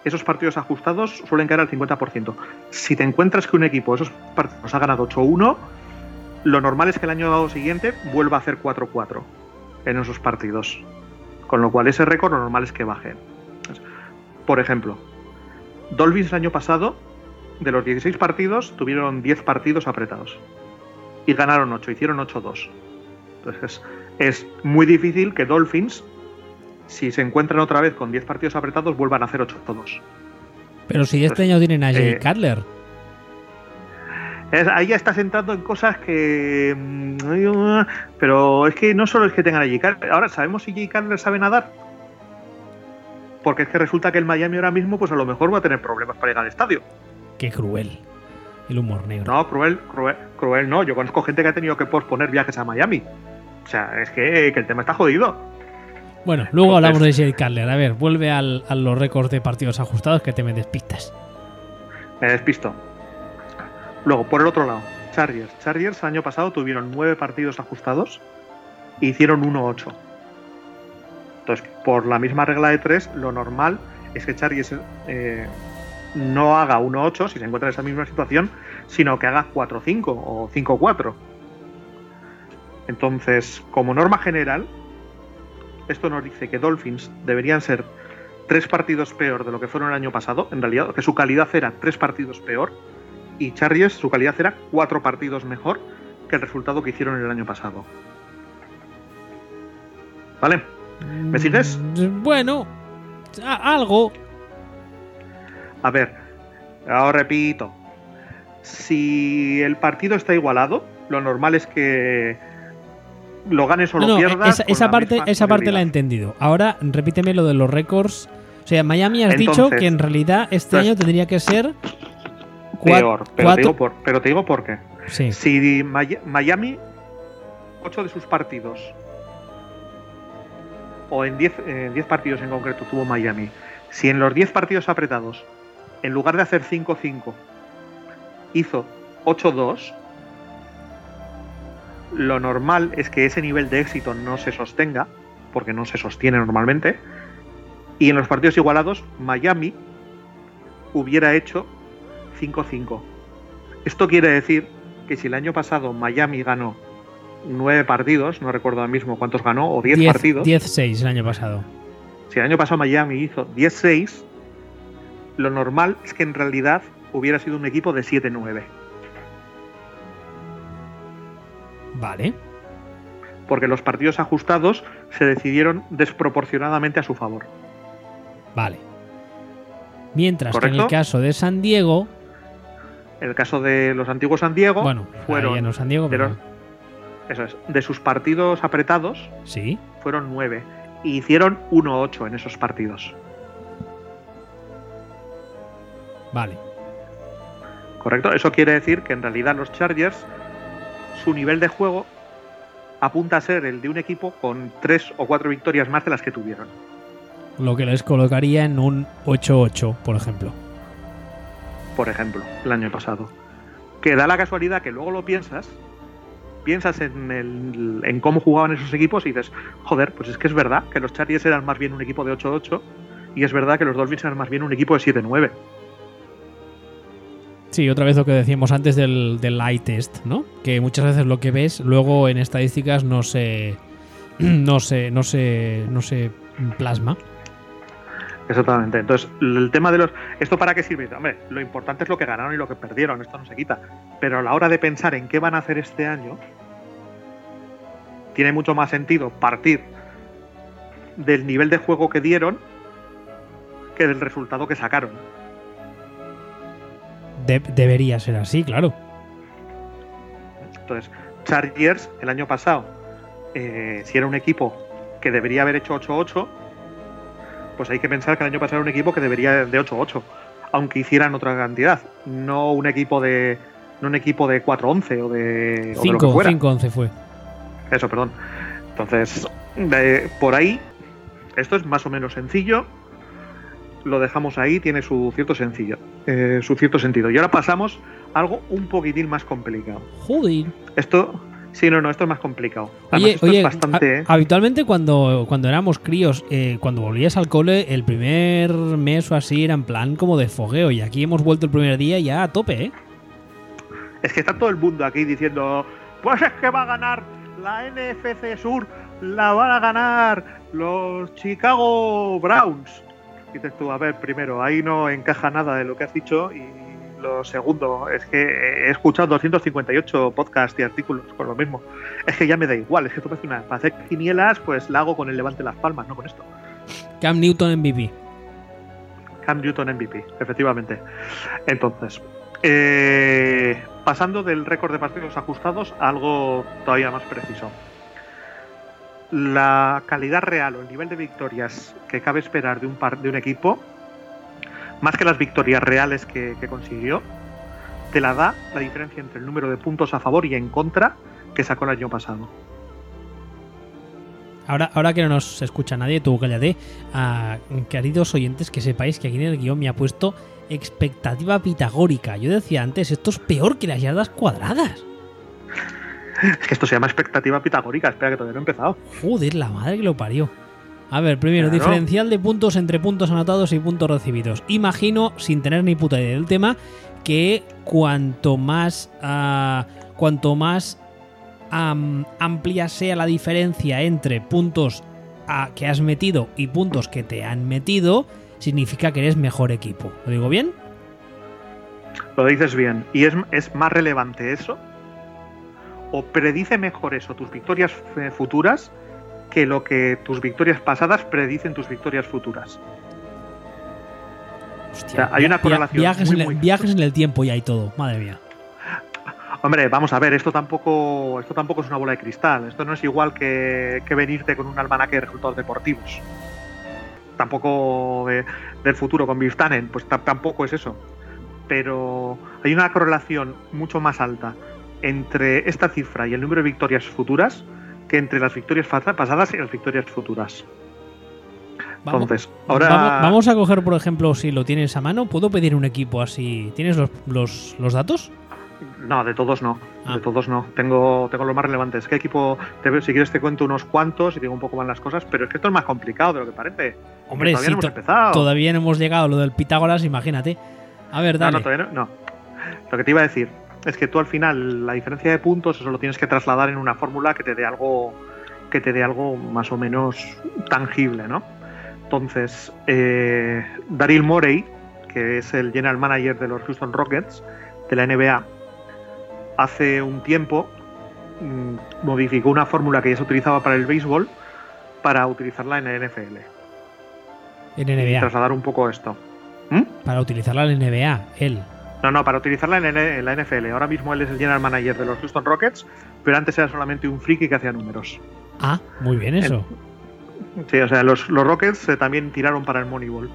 esos partidos ajustados suelen caer al 50%. Si te encuentras que un equipo esos partidos ha ganado 8-1, lo normal es que el año siguiente vuelva a hacer 4-4 en esos partidos. Con lo cual ese récord lo normal es que baje. Por ejemplo, Dolphins el año pasado, de los 16 partidos, tuvieron 10 partidos apretados. Y ganaron 8, hicieron 8-2. Entonces es muy difícil que Dolphins, si se encuentran otra vez con 10 partidos apretados, vuelvan a hacer 8-2. Pero si este año tienen a Jay eh, Cutler. Ahí ya estás entrando en cosas que. mm, Pero es que no solo es que tengan a Cutler. Ahora, ¿sabemos si Jay Cutler sabe nadar? Porque es que resulta que el Miami ahora mismo, pues a lo mejor va a tener problemas para llegar al estadio. Qué cruel. El humor negro. No, cruel, cruel, cruel no. Yo conozco gente que ha tenido que posponer viajes a Miami. O sea, es que, que el tema está jodido. Bueno, luego Entonces- hablamos de Jay Cutler. A ver, vuelve al- a los récords de partidos ajustados que te me despistas. Me despisto. Luego, por el otro lado, Chargers. Chargers el año pasado tuvieron nueve partidos ajustados e hicieron 1-8. Entonces, por la misma regla de tres, lo normal es que Chargers eh, no haga 1-8 si se encuentra en esa misma situación, sino que haga 4-5 o 5-4. Entonces, como norma general, esto nos dice que Dolphins deberían ser tres partidos peor de lo que fueron el año pasado, en realidad, que su calidad era tres partidos peor, y Chargers su calidad era cuatro partidos mejor que el resultado que hicieron el año pasado. ¿Vale? ¿Me sigues? Mm, Bueno, algo. A ver, ahora repito. Si el partido está igualado, lo normal es que lo ganes o No, lo pierdas. esa, parte, esa parte la he entendido. Ahora repíteme lo de los récords. O sea, Miami has dicho que en realidad este entonces- año tendría que ser Peor, pero, te digo por, pero te digo por qué. Sí, Si Miami, 8 de sus partidos, o en 10 eh, 10 partidos en concreto tuvo Miami, si en los 10 partidos apretados, en lugar de hacer 5-5, hizo 8-2, lo normal es que ese nivel de éxito no se sostenga, porque no se sostiene normalmente, y en los partidos igualados, Miami hubiera hecho 5-5. Esto quiere decir que si el año pasado Miami ganó 9 partidos, no recuerdo ahora mismo cuántos ganó, o 10 10 partidos, 10-6 el año pasado. si el año pasado Miami hizo 10-6, lo normal es que en realidad hubiera sido un equipo de 7-9. Vale. Porque los partidos ajustados se decidieron desproporcionadamente a su favor. Vale. Mientras que en el ¿Correcto? caso de San Diego, En el caso de los antiguos San Diego, bueno, fueron en los San Diego, de pero los- eso es, de sus partidos apretados sí. fueron 9 y hicieron 1-8 en esos partidos. Vale. ¿Correcto? Eso quiere decir que en realidad los Chargers, su nivel de juego apunta a ser el de un equipo con 3 o 4 victorias más de las que tuvieron. Lo que les colocaría en un 8-8, por ejemplo. Por ejemplo, el año pasado. Que da la casualidad que luego lo piensas, piensas en, el- en cómo jugaban esos equipos y dices, joder, pues es que es verdad que los Chargers eran más bien un equipo de 8-8 y es verdad que los Dolphins eran más bien un equipo de 7-9. Sí, otra vez lo que decíamos antes del, del eye test, ¿no? Que muchas veces lo que ves luego en estadísticas no se. no se. no se. no se plasma. Exactamente. Entonces, el tema de los. ¿Esto para qué sirve? Hombre, lo importante es lo que ganaron y lo que perdieron, esto no se quita. Pero a la hora de pensar en qué van a hacer este año, tiene mucho más sentido partir del nivel de juego que dieron que del resultado que sacaron. De- debería ser así, claro. Entonces, Chargers el año pasado, eh, si era un equipo que debería haber hecho 8-8, pues hay que pensar que el año pasado era un equipo que debería de 8-8, aunque hicieran otra cantidad, no un equipo de no un equipo de 4-11 o de, o de lo que 5, fuera. 5-11 fue. Eso, perdón. Entonces, de- por ahí, esto es más o menos sencillo. Lo dejamos ahí, tiene su cierto sencillo, eh, su cierto sentido. Y ahora pasamos a algo un poquitín más complicado. Joder. Esto, sí, no, no, esto es más complicado. Además, Oye, esto oye, es bastante. ha- habitualmente cuando, cuando éramos críos, eh, cuando volvías al cole, el primer mes o así era en plan como de fogueo. Y aquí hemos vuelto el primer día ya a tope, ¿eh? Es que está todo el mundo aquí diciendo: Pues es que va a ganar la NFC Sur, la van a ganar los Chicago Browns. Dices tú, a ver, primero, ahí no encaja nada de lo que has dicho. Y lo segundo, es que he escuchado 258 podcasts y artículos con lo mismo. Es que ya me da igual, es que tú me haces una. Para hacer quinielas, pues la hago con el levante las palmas, no con esto. Cam Newton MVP. Cam Newton MVP, efectivamente. Entonces, eh, pasando del récord de partidos ajustados a algo todavía más preciso. La calidad real o el nivel de victorias que cabe esperar de un, par- de un equipo, más que las victorias reales que, que consiguió, te la da la diferencia entre el número de puntos a favor y en contra que sacó el año pasado. Ahora, ahora que no nos escucha nadie, tú cállate. A, queridos oyentes, que sepáis que aquí en el guion me ha puesto expectativa pitagórica. Yo decía antes, esto es peor que las yardas cuadradas. Es que esto se llama expectativa pitagórica, espera que todavía no he empezado. Joder, la madre que lo parió. A ver, primero, Claro. diferencial de puntos entre puntos anotados y puntos recibidos. Imagino, sin tener ni puta idea del tema, que cuanto más. ah, cuanto más am, amplia sea la diferencia entre puntos ah, que has metido y puntos que te han metido, significa que eres mejor equipo. ¿Lo digo bien? Lo dices bien. ¿Y es, es más relevante eso? ¿O predice mejor eso tus victorias eh, futuras que lo que tus victorias pasadas predicen tus victorias futuras? Hostia, O sea, hay una correlación Viajes, muy, en el, muy- viajes en el tiempo y todo. Madre mía. Hombre, vamos a ver, esto tampoco, esto tampoco es una bola de cristal. Esto no es igual que, que venirte con un almanaque de resultados deportivos. Tampoco de- del futuro con Biftanen, pues ta- tampoco es eso. Pero hay una correlación mucho más alta entre esta cifra y el número de victorias futuras que entre las victorias pasadas y las victorias futuras. Vamos, Entonces, ahora vamos, vamos a coger, por ejemplo, si lo tienes a mano, ¿puedo pedir un equipo así? ¿Tienes los, los, los datos? No, de todos no. Ah. De todos no. Tengo, tengo los más relevantes. ¿Qué equipo? Te, si quieres te cuento unos cuantos y digo un poco más las cosas, pero es que esto es más complicado de lo que parece. Hombre, todavía sí, no hemos empezado. todavía no hemos llegado a lo del Pitágoras, imagínate. A ver, No, dale. no, todavía no, no. Lo que te iba a decir es que tú al final la diferencia de puntos eso lo tienes que trasladar en una fórmula que te dé algo que te dé algo más o menos tangible, ¿no? Entonces, eh, Daryl Morey, que es el general manager de los Houston Rockets de la NBA, hace un tiempo mm, modificó una fórmula que ya se utilizaba para el béisbol para utilizarla en la NFL. En Y NBA. trasladar un poco esto. ¿Mm? Para utilizarla en NBA, él. No, no, para utilizarla en, la NFL. Ahora mismo él es el general manager de los Houston Rockets, pero antes era solamente un friki que hacía números. Ah, muy bien eso. Sí, o sea, los, los Rockets eh, también tiraron para el Moneyball.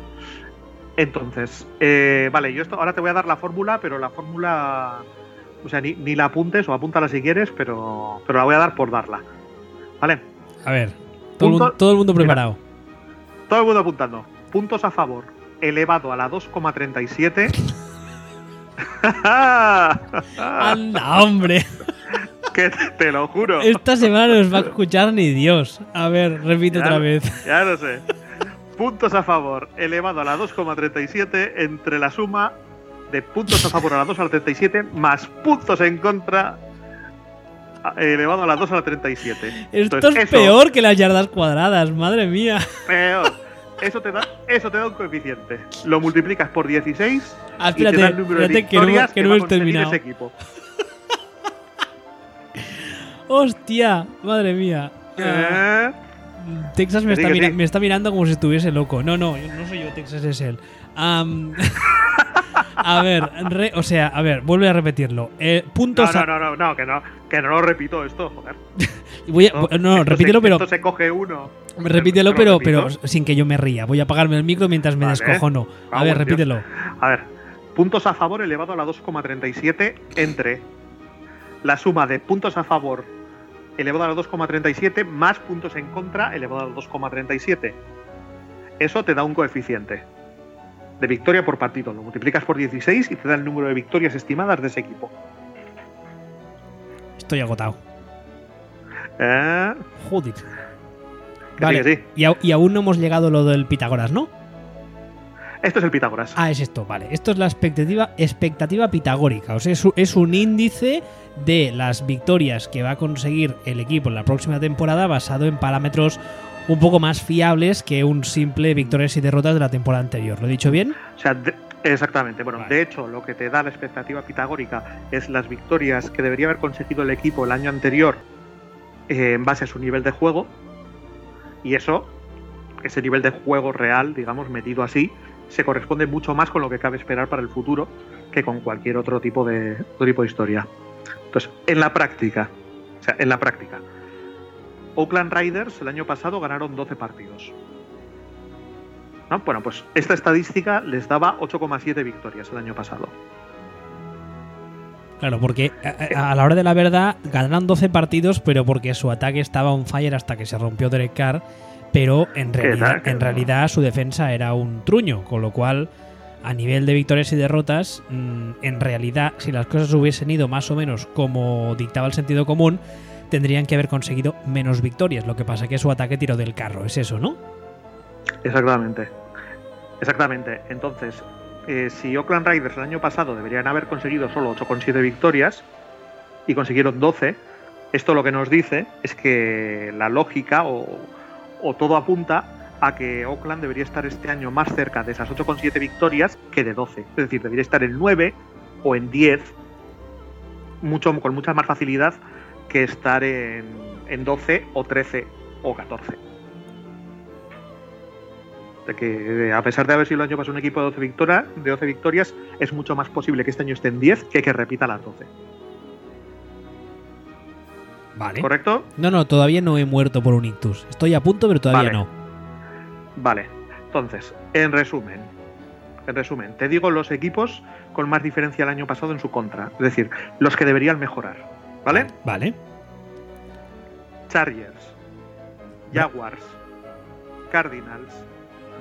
Entonces, eh, vale, yo esto ahora te voy a dar la fórmula, pero la fórmula, o sea, ni, ni la apuntes o apúntala si quieres, pero, pero la voy a dar por darla. ¿Vale? A ver, todo, el Punto- mundo, todo el mundo Mira. preparado. Todo el mundo apuntando. Puntos a favor elevado a la 2,37. ¡Anda, hombre! que te, lo juro. Esta semana no nos va a escuchar ni Dios. A ver, repite Ya otra vez. Ya lo sé. Puntos a favor elevado a la 2,37 entre la suma de puntos a favor a la 2 a la 37 más puntos en contra elevado a la 2 a la 37. Esto Entonces, es eso- peor que las yardas cuadradas, madre mía. Peor. Eso te da, eso te da un coeficiente. Lo multiplicas por 16 Ah, y te da espérate, el número de que no, victorias que no terminado. ese equipo. Hostia, madre mía. ¿Eh? Texas me Que está, que sí. me está mirando como si estuviese loco. No, no, no soy yo, Texas es él. A ver, re- o sea, a ver, vuelve a repetirlo. Eh, No, puntos no, a- no, no, no, que no, que no lo repito esto, joder. voy a- no, esto repítelo, se, pero Esto se coge uno. Repítelo, ¿Te lo pero, pero sin que yo me ría. Voy a apagarme el micro mientras me Vale. descojono. A ver, Dios. repítelo. A ver, puntos a favor elevado a la 2,37 entre la suma de puntos a favor elevado a la 2,37 más puntos en contra elevado a la 2,37. Eso te da un coeficiente de victoria por partido. Lo multiplicas por 16 y te da el número de victorias estimadas de ese equipo. Estoy agotado. ¿Eh? Joder. Que sí, Vale, que sí. y, aún no hemos llegado a lo del Pitágoras, ¿no? Esto es el Pitágoras. Ah, es esto, vale. Esto es la expectativa, expectativa pitagórica. O sea, es, un índice de las victorias que va a conseguir el equipo en la próxima temporada basado en parámetros un poco más fiables que un simple victorias y derrotas de la temporada anterior. ¿Lo he dicho bien? O sea, de- exactamente. Bueno, Vale. de hecho, lo que te da la expectativa pitagórica es las victorias que debería haber conseguido el equipo el año anterior eh, en base a su nivel de juego. Y eso, ese nivel de juego real, digamos, metido así, se corresponde mucho más con lo que cabe esperar para el futuro que con cualquier otro tipo de, tipo de historia. Entonces, en la práctica, o sea, en la práctica, Oakland Riders el año pasado ganaron 12 partidos. ¿No? Bueno, pues esta estadística les daba 8,7 victorias el año pasado. Claro, porque a, a la hora de la verdad ganaron 12 partidos, pero porque su ataque estaba on fire hasta que se rompió Derek Carr. Pero en ¿Qué realidad, su defensa era un truño, con lo cual a nivel de victorias y derrotas, mm, en realidad si las cosas hubiesen ido más o menos como dictaba el sentido común, tendrían que haber conseguido menos victorias. Lo que pasa que su ataque tiró del carro, es eso, ¿no? Exactamente. Exactamente. Entonces, eh, si Oakland Raiders el año pasado deberían haber conseguido solo 8,7 victorias y consiguieron 12, esto lo que nos dice es que la lógica o, o todo apunta a que Oakland debería estar este año más cerca de esas 8,7 victorias que de 12. Es decir, debería estar en 9 o en 10 mucho, con mucha más facilidad que estar en, en 12 o 13 o 14. Que a pesar de haber sido el año pasado un equipo de 12, victoria, de 12 victorias, es mucho más posible que este año esté en 10 que que repita las 12. Vale. ¿Correcto? No, no, todavía no he muerto por un ictus. Estoy a punto, pero todavía Vale. no. Vale. Entonces, en resumen, en resumen, te digo los equipos con más diferencia el año pasado en su contra. Es decir, los que deberían mejorar. ¿Vale? Vale. Chargers, Jaguars, Cardinals,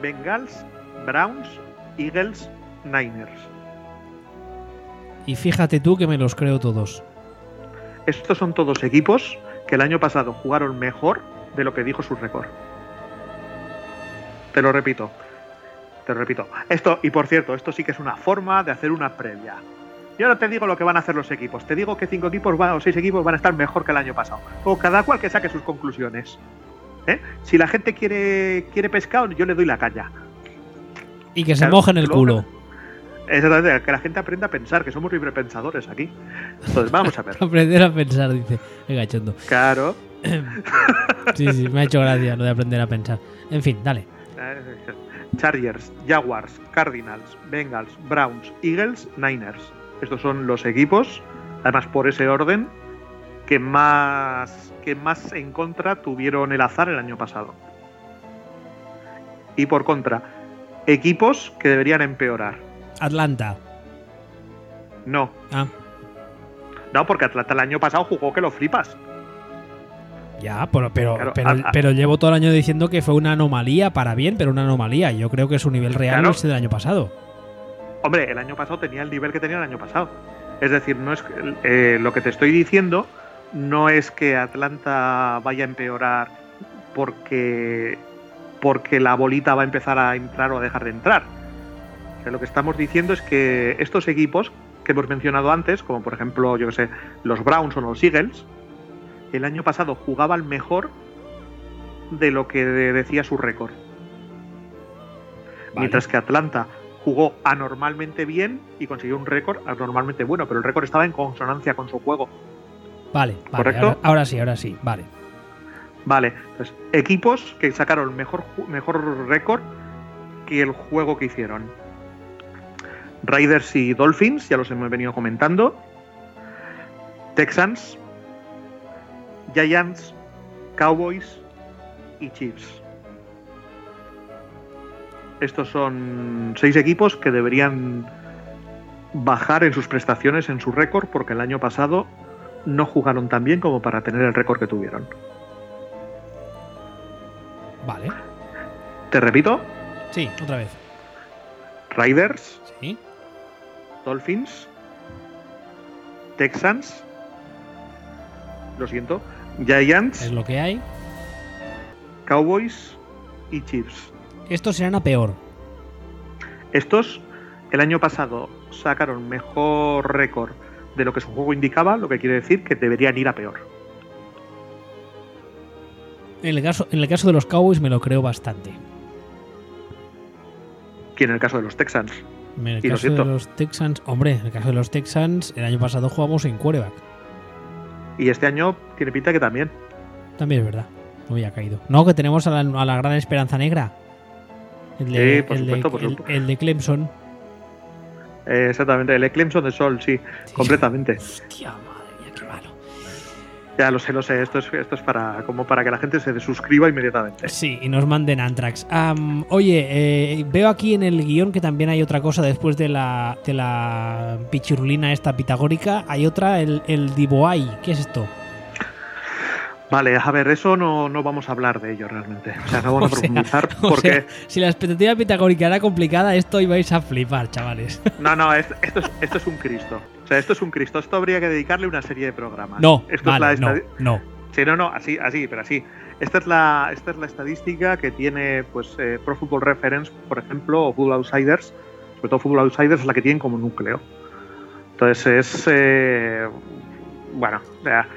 Bengals, Browns, Eagles, Niners. Y fíjate tú que me los creo todos. Estos son todos equipos que el año pasado jugaron mejor de lo que dijo su récord. Te lo repito. Te lo repito. Esto, y por cierto, esto sí que es una forma de hacer una previa. Yo no te digo lo que van a hacer los equipos, te digo que cinco equipos van, o seis equipos van a estar mejor que el año pasado. O cada cual que saque sus conclusiones. ¿Eh? Si la gente quiere, quiere pescado, yo le doy la caña. Y que se Claro, mojen el culo. Exactamente, que la gente aprenda a pensar, que somos librepensadores aquí. Entonces, vamos a ver. Aprender a pensar, dice. Venga, chondo. Claro. Sí, sí, me ha hecho gracia lo de aprender a pensar. En fin, dale. Chargers, Jaguars, Cardinals, Bengals, Browns, Eagles, Niners. Estos son los equipos, además por ese orden, que más, que más en contra tuvieron el azar el año pasado. Y por contra, equipos que deberían empeorar. Atlanta. No, Ah, no, porque Atlanta el año pasado jugó que lo flipas. ya, pero, pero, Claro, pero, a- a- pero llevo todo el año diciendo que fue una anomalía para bien, pero una anomalía. Yo creo que su nivel real Claro. no es el del año pasado. Hombre, el año pasado tenía el nivel que tenía el año pasado. Es decir, no es eh, lo que te estoy diciendo no es que Atlanta vaya a empeorar porque porque la bolita va a empezar a entrar o a dejar de entrar. O sea, lo que estamos diciendo es que estos equipos que hemos mencionado antes, como por ejemplo, yo que sé, los Browns o los Eagles, el año pasado jugaban mejor de lo que decía su récord. Vale. Mientras que Atlanta jugó anormalmente bien y consiguió un récord anormalmente bueno, pero el récord estaba en consonancia con su juego. Vale, vale. ¿Correcto? Ahora, ahora sí, ahora sí. Vale. Vale, entonces, equipos que sacaron mejor, mejor récord que el juego que hicieron. Raiders y Dolphins, ya los hemos venido comentando. Texans, Giants, Cowboys y Chiefs. Estos son seis equipos que deberían bajar en sus prestaciones, en su récord, porque el año pasado no jugaron tan bien como para tener el récord que tuvieron. Vale. Te repito, Sí, otra vez. Raiders, Sí. Dolphins, Texans, lo siento, Giants, Es lo que hay. Cowboys y Chiefs. Estos serán a peor. Estos el año pasado sacaron mejor récord de lo que su juego indicaba, lo que quiere decir que deberían ir a peor. En el caso, en el caso de los Cowboys me lo creo bastante. Que en el caso de los Texans. En el Y lo caso de los Texans, hombre, en el caso de los Texans, el año pasado jugamos sin quarterback. Y este año tiene pinta que también. También es verdad. No había caído. No, que tenemos a la, a la gran esperanza negra. El de, Sí, por el de- supuesto, por el- supuesto. el de Clemson. Eh, exactamente, el Clemson de Sol, sí, completamente. Hostia, madre mía, qué malo. Ya lo sé, lo sé. Esto es, esto es para, como para que la gente se desuscriba inmediatamente. Sí, y nos manden Antrax. Oye, eh, veo aquí en el guion que también hay otra cosa después de la, de la pichirulina esta pitagórica. Hay otra, el, el Diboai. ¿Qué es esto? Vale, a ver, eso no, no vamos a hablar de ello realmente. O sea, no vamos O a profundizar porque. sea, si la expectativa pitagórica era complicada, esto ibais a flipar, chavales. No, no, esto, esto es, esto es un Cristo. O sea, esto es un Cristo. Esto habría que dedicarle una serie de programas. No, esto vale, es la no, no. Sí, no, no, así, así, pero así. Esta es la, esta es la estadística que tiene pues eh, Pro Football Reference, por ejemplo, o Football Outsiders. Sobre todo Football Outsiders es la que tienen como núcleo. Entonces es, eh, bueno, o sea,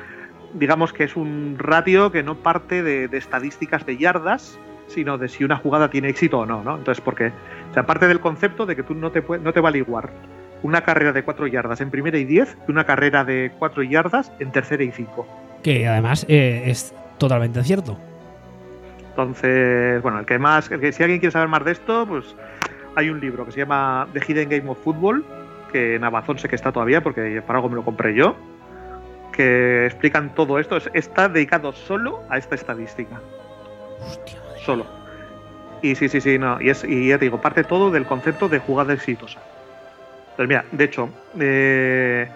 digamos que es un ratio que no parte de, de estadísticas de yardas, sino de si una jugada tiene éxito o no, ¿no? Entonces, porque, o sea, parte del concepto de que tú no te, puede- no te vale igual una carrera de 4 yardas en primera y 10 que una carrera de 4 yardas en tercera y 5. Que además eh, es totalmente cierto. Entonces, bueno, el que más, el que si alguien quiere saber más de esto, pues hay un libro que se llama The Hidden Game of Football, que en Amazon sé que está todavía, porque para algo me lo compré yo, que explican todo esto. Es- Está dedicado solo a esta estadística. Hostia, madre. Solo. Y sí, sí, sí, no. Y, es, y ya te digo, parte todo del concepto de jugada exitosa. Entonces, mira, de hecho, eh,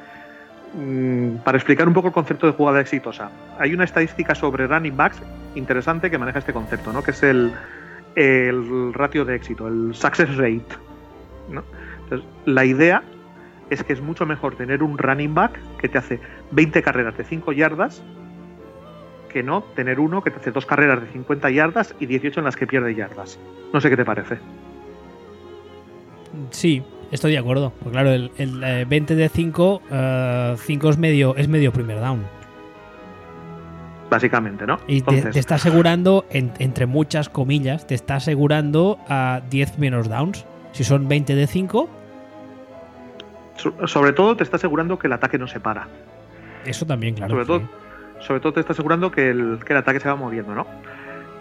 mm, para explicar un poco el concepto de jugada exitosa, hay una estadística sobre running backs interesante que maneja este concepto, ¿no? Que es el, el ratio de éxito, el success rate. ¿no? Entonces, la idea es que es mucho mejor tener un running back que te hace 20 carreras de 5 yardas que no tener uno que te hace dos carreras de 50 yardas y 18 en las que pierde yardas. No sé qué te parece. Sí, estoy de acuerdo. Porque claro, el, el, eh, 20 de 5, 5 es medio, es medio primer down. Básicamente, ¿no? Y te, Entonces, te está asegurando, en- entre muchas comillas, te está asegurando a 10 menos downs. Si son 20 de 5, so- sobre todo te está asegurando que el ataque no se para. eso también, claro. sobre, sí. todo, sobre todo te está asegurando que el, que el ataque se va moviendo, ¿no?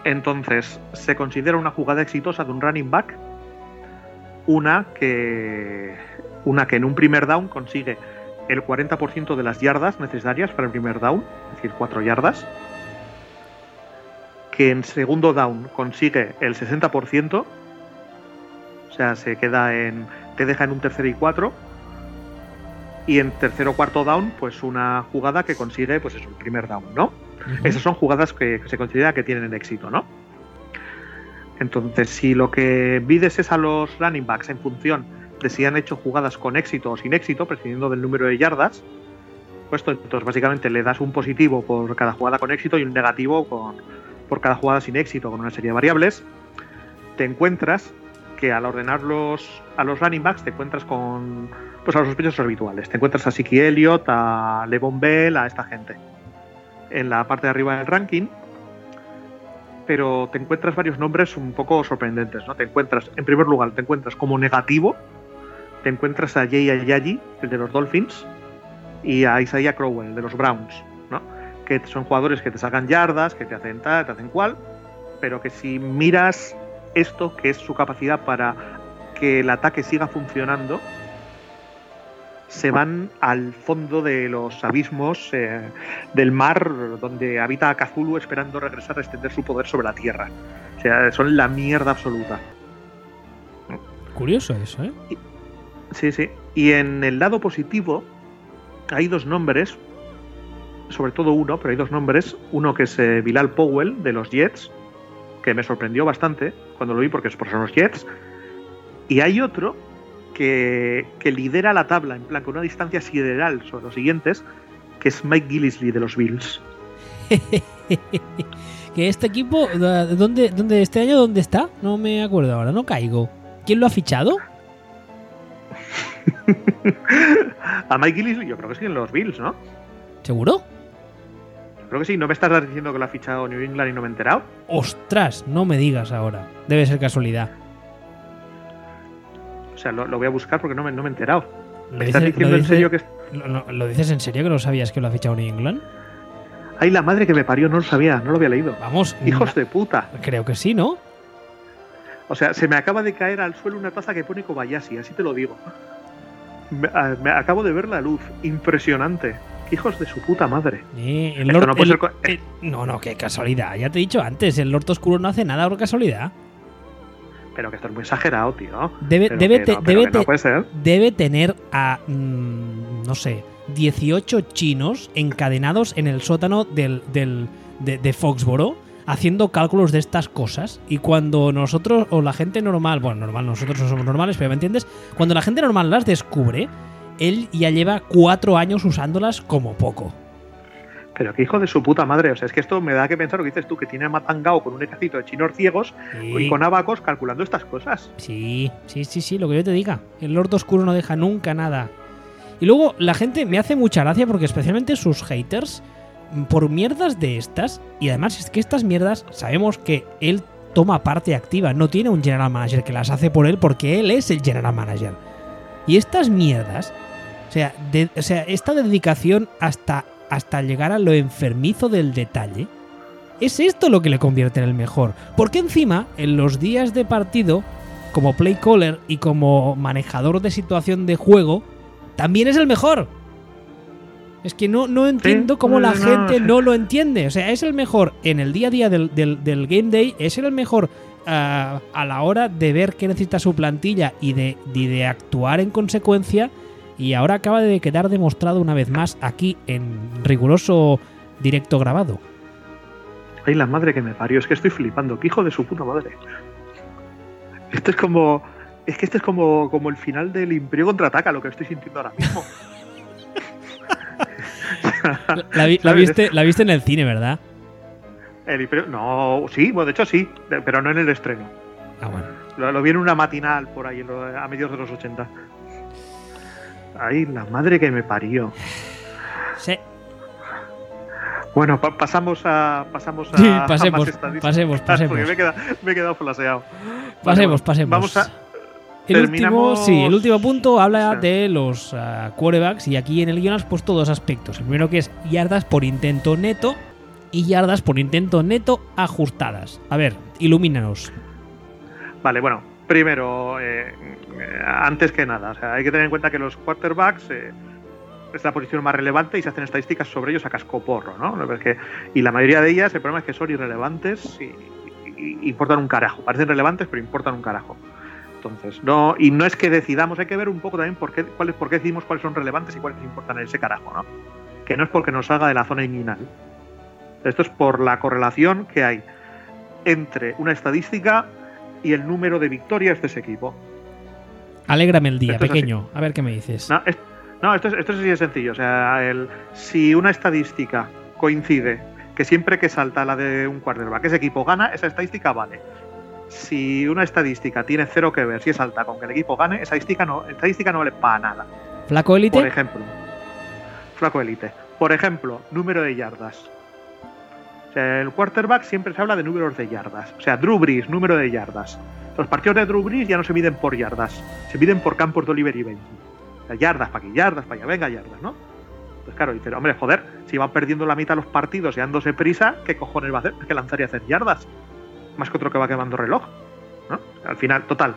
Entonces, se considera una jugada exitosa de un running back una que, una que en un primer down consigue el 40% de las yardas necesarias para el primer down, es decir, 4 yardas. Que en segundo down consigue el 60%, o sea, se queda en. te deja en un tercero y cuatro. Y en tercero o cuarto down, pues una jugada que consigue, pues eso, el primer down, ¿no? Esas son jugadas que, que se considera que tienen éxito, ¿no? Entonces, si lo que mides es a los running backs en función de si han hecho jugadas con éxito o sin éxito, prescindiendo del número de yardas, pues to- entonces básicamente le das un positivo por cada jugada con éxito y un negativo con- por cada jugada sin éxito con una serie de variables, te encuentras que al ordenar los, a los running backs te encuentras con pues a los sospechosos habituales. Te encuentras a Siki Elliott, a Levon Bell, a esta gente en la parte de arriba del ranking, pero te encuentras varios nombres un poco sorprendentes, ¿no? Te encuentras, en primer lugar, te encuentras como negativo, te encuentras a Jay Ayayi, el de los Dolphins, y a Isaiah Crowell, el de los Browns, ¿no? Que son jugadores que te sacan yardas, que te hacen tal, te hacen cual, pero que si miras esto, que es su capacidad para que el ataque siga funcionando, se van al fondo de los abismos eh, del mar donde habita Cthulhu esperando regresar a extender su poder sobre la tierra. O sea, son la mierda absoluta. Curioso eso, ¿eh? Sí, sí. Y en el lado positivo hay dos nombres, sobre todo uno, pero hay dos nombres. Uno que es eh, Bilal Powell de los Jets, que me sorprendió bastante cuando lo vi porque es por son los Jets. Y hay otro que, que lidera la tabla, en plan con una distancia sideral sobre los siguientes, que es Mike Gillisley de los Bills. que este equipo, ¿dónde, dónde, este año dónde está? No me acuerdo ahora, no caigo. ¿Quién lo ha fichado? A Mike Gillisley yo creo que sí en los Bills, ¿no? ¿Seguro? Creo que sí. ¿No me estás diciendo que lo ha fichado New England y no me he enterado? Ostras, no me digas ahora. Debe ser casualidad. O sea, lo, lo voy a buscar porque no me, no me he enterado. ¿Lo ¿Me estás dices- diciendo en serio que lo- lo- ¿Lo dices en serio que no sabías que lo ha fichado New England? Ay, la madre que me parió, no lo sabía, no lo había leído. Vamos. Hijos de puta. Creo que sí, ¿no? O sea, se me acaba de caer al suelo una taza que pone Kobayashi, así te lo digo. Me acabo de ver la luz. Impresionante. Hijos de su puta madre. Eh, el Esto Lord- no puede el- ser el- no, no, qué casualidad. Ya te he dicho antes, el Lord Oscuro no hace nada por casualidad. Pero que esto es muy exagerado, tío. Debe, debe, te- no, debe, no te- debe tener a, mm, no sé, 18 chinos encadenados en el sótano del, del- de, de Foxboro haciendo cálculos de estas cosas. Y cuando nosotros, o la gente normal, bueno, normal, nosotros no somos normales, pero ¿me entiendes? Cuando la gente normal las descubre, él ya lleva cuatro años usándolas como poco. Pero qué hijo de su puta madre. O sea, es que esto me da que pensar lo que dices tú, que tiene a Matangao con un ejército de chinos ciegos Sí. y con abacos calculando estas cosas. Sí, sí, sí, sí, lo que yo te diga. El Lord Oscuro no deja nunca nada. Y luego la gente me hace mucha gracia porque especialmente sus haters, por mierdas de estas, y además es que estas mierdas sabemos que él toma parte activa, no tiene un general manager que las hace por él porque él es el general manager. Y estas mierdas, sea, de- o sea esta dedicación hasta, hasta llegar a lo enfermizo del detalle, es esto lo que le convierte en el mejor. Porque encima, en los días de partido, como play caller y como manejador de situación de juego, también es el mejor. Es que no, no entiendo cómo la no, gente no lo entiende. O sea, es el mejor en el día a día del, del- del game day, es el mejor ah, a la hora de ver qué necesita su plantilla y de, y de actuar en consecuencia. Y ahora acaba de quedar demostrado una vez más aquí en riguroso directo grabado. Ay, la madre que me parió, es que estoy flipando, qué hijo de su puta madre. Esto es como. Es que este es como, como el final del Imperio contraataca, lo que estoy sintiendo ahora mismo. La, viste, la viste en el cine, ¿verdad? El Imperio. No, sí, bueno, de hecho sí, pero no en el estreno. Ah, bueno. Lo, lo vi en una matinal por ahí, a mediados de los 80. Ay, la madre que me parió. Sí, Bueno, pa- pasamos a. Pasamos a. Sí, pasemos, pasemos, pasemos. Porque me he quedado, me he quedado flaseado. Pasemos, pasemos. Vamos a. el último, sí, el último punto habla Sí. de los ah, quarterbacks y aquí en el guion has puesto dos aspectos. El primero que es yardas por intento neto y yardas por intento neto ajustadas. A ver, ilumínanos. Vale, bueno, primero, eh, antes que nada, o sea, hay que tener en cuenta que los quarterbacks eh, es la posición más relevante y se hacen estadísticas sobre ellos a cascoporro, ¿no? Porque- y la mayoría de ellas, el problema es que son irrelevantes y, importan un carajo. Parecen relevantes, pero importan un carajo. Entonces, no, y no es que decidamos, hay que ver un poco también por qué, cuáles, por qué decidimos cuáles son relevantes y cuáles importan en ese carajo, ¿no? Que no es porque nos salga de la zona inguinal. Esto es por la correlación que hay entre una estadística y el número de victorias de ese equipo. Alégrame el día, Esto pequeño. A ver qué me dices. No, es- no, esto, es, esto es así de sencillo. O sea, el- si una estadística coincide que siempre que salta la de un quarterback ese equipo gana, esa estadística vale. Si una estadística tiene cero que ver si es alta con que el equipo gane, esa estadística no, estadística no vale para nada. Flaco Por élite. ejemplo, flaco élite. Por ejemplo, número de yardas. El quarterback siempre se habla de números de yardas. O sea, Drew Brees, número de yardas. Los partidos de Drew Brees ya no se miden por yardas, se miden por campos de Oliver y Benji. O sea, yardas para aquí, yardas para allá, venga, yardas, ¿no? Pues claro, dices, hombre, joder, si van perdiendo la mitad los partidos y dándose prisa, ¿qué cojones va a hacer? Es que lanzar y hacer yardas. Más que otro que va quemando reloj. ¿no? Al final, total.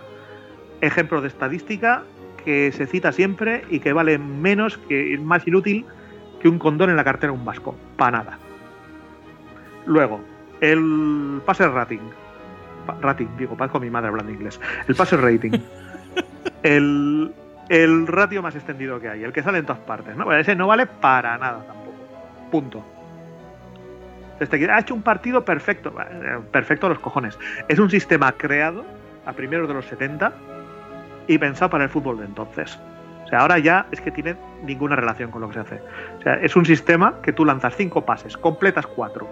Ejemplo de estadística que se cita siempre y que vale menos, que es más inútil que un condón en la cartera de un vasco. Para nada. Luego, el passer rating. Rating, digo, con mi madre hablando inglés. El passer rating. el, el ratio más extendido que hay, el que sale en todas partes. ¿no? Ese no vale para nada tampoco. Punto. Este, ha hecho un partido perfecto. Eh, Perfecto a los cojones. Es un sistema creado a primeros de los 70 y pensado para el fútbol de entonces. O sea, ahora ya es que tiene ninguna relación con lo que se hace. O sea, es un sistema que tú lanzas cinco pases, completas cuatro,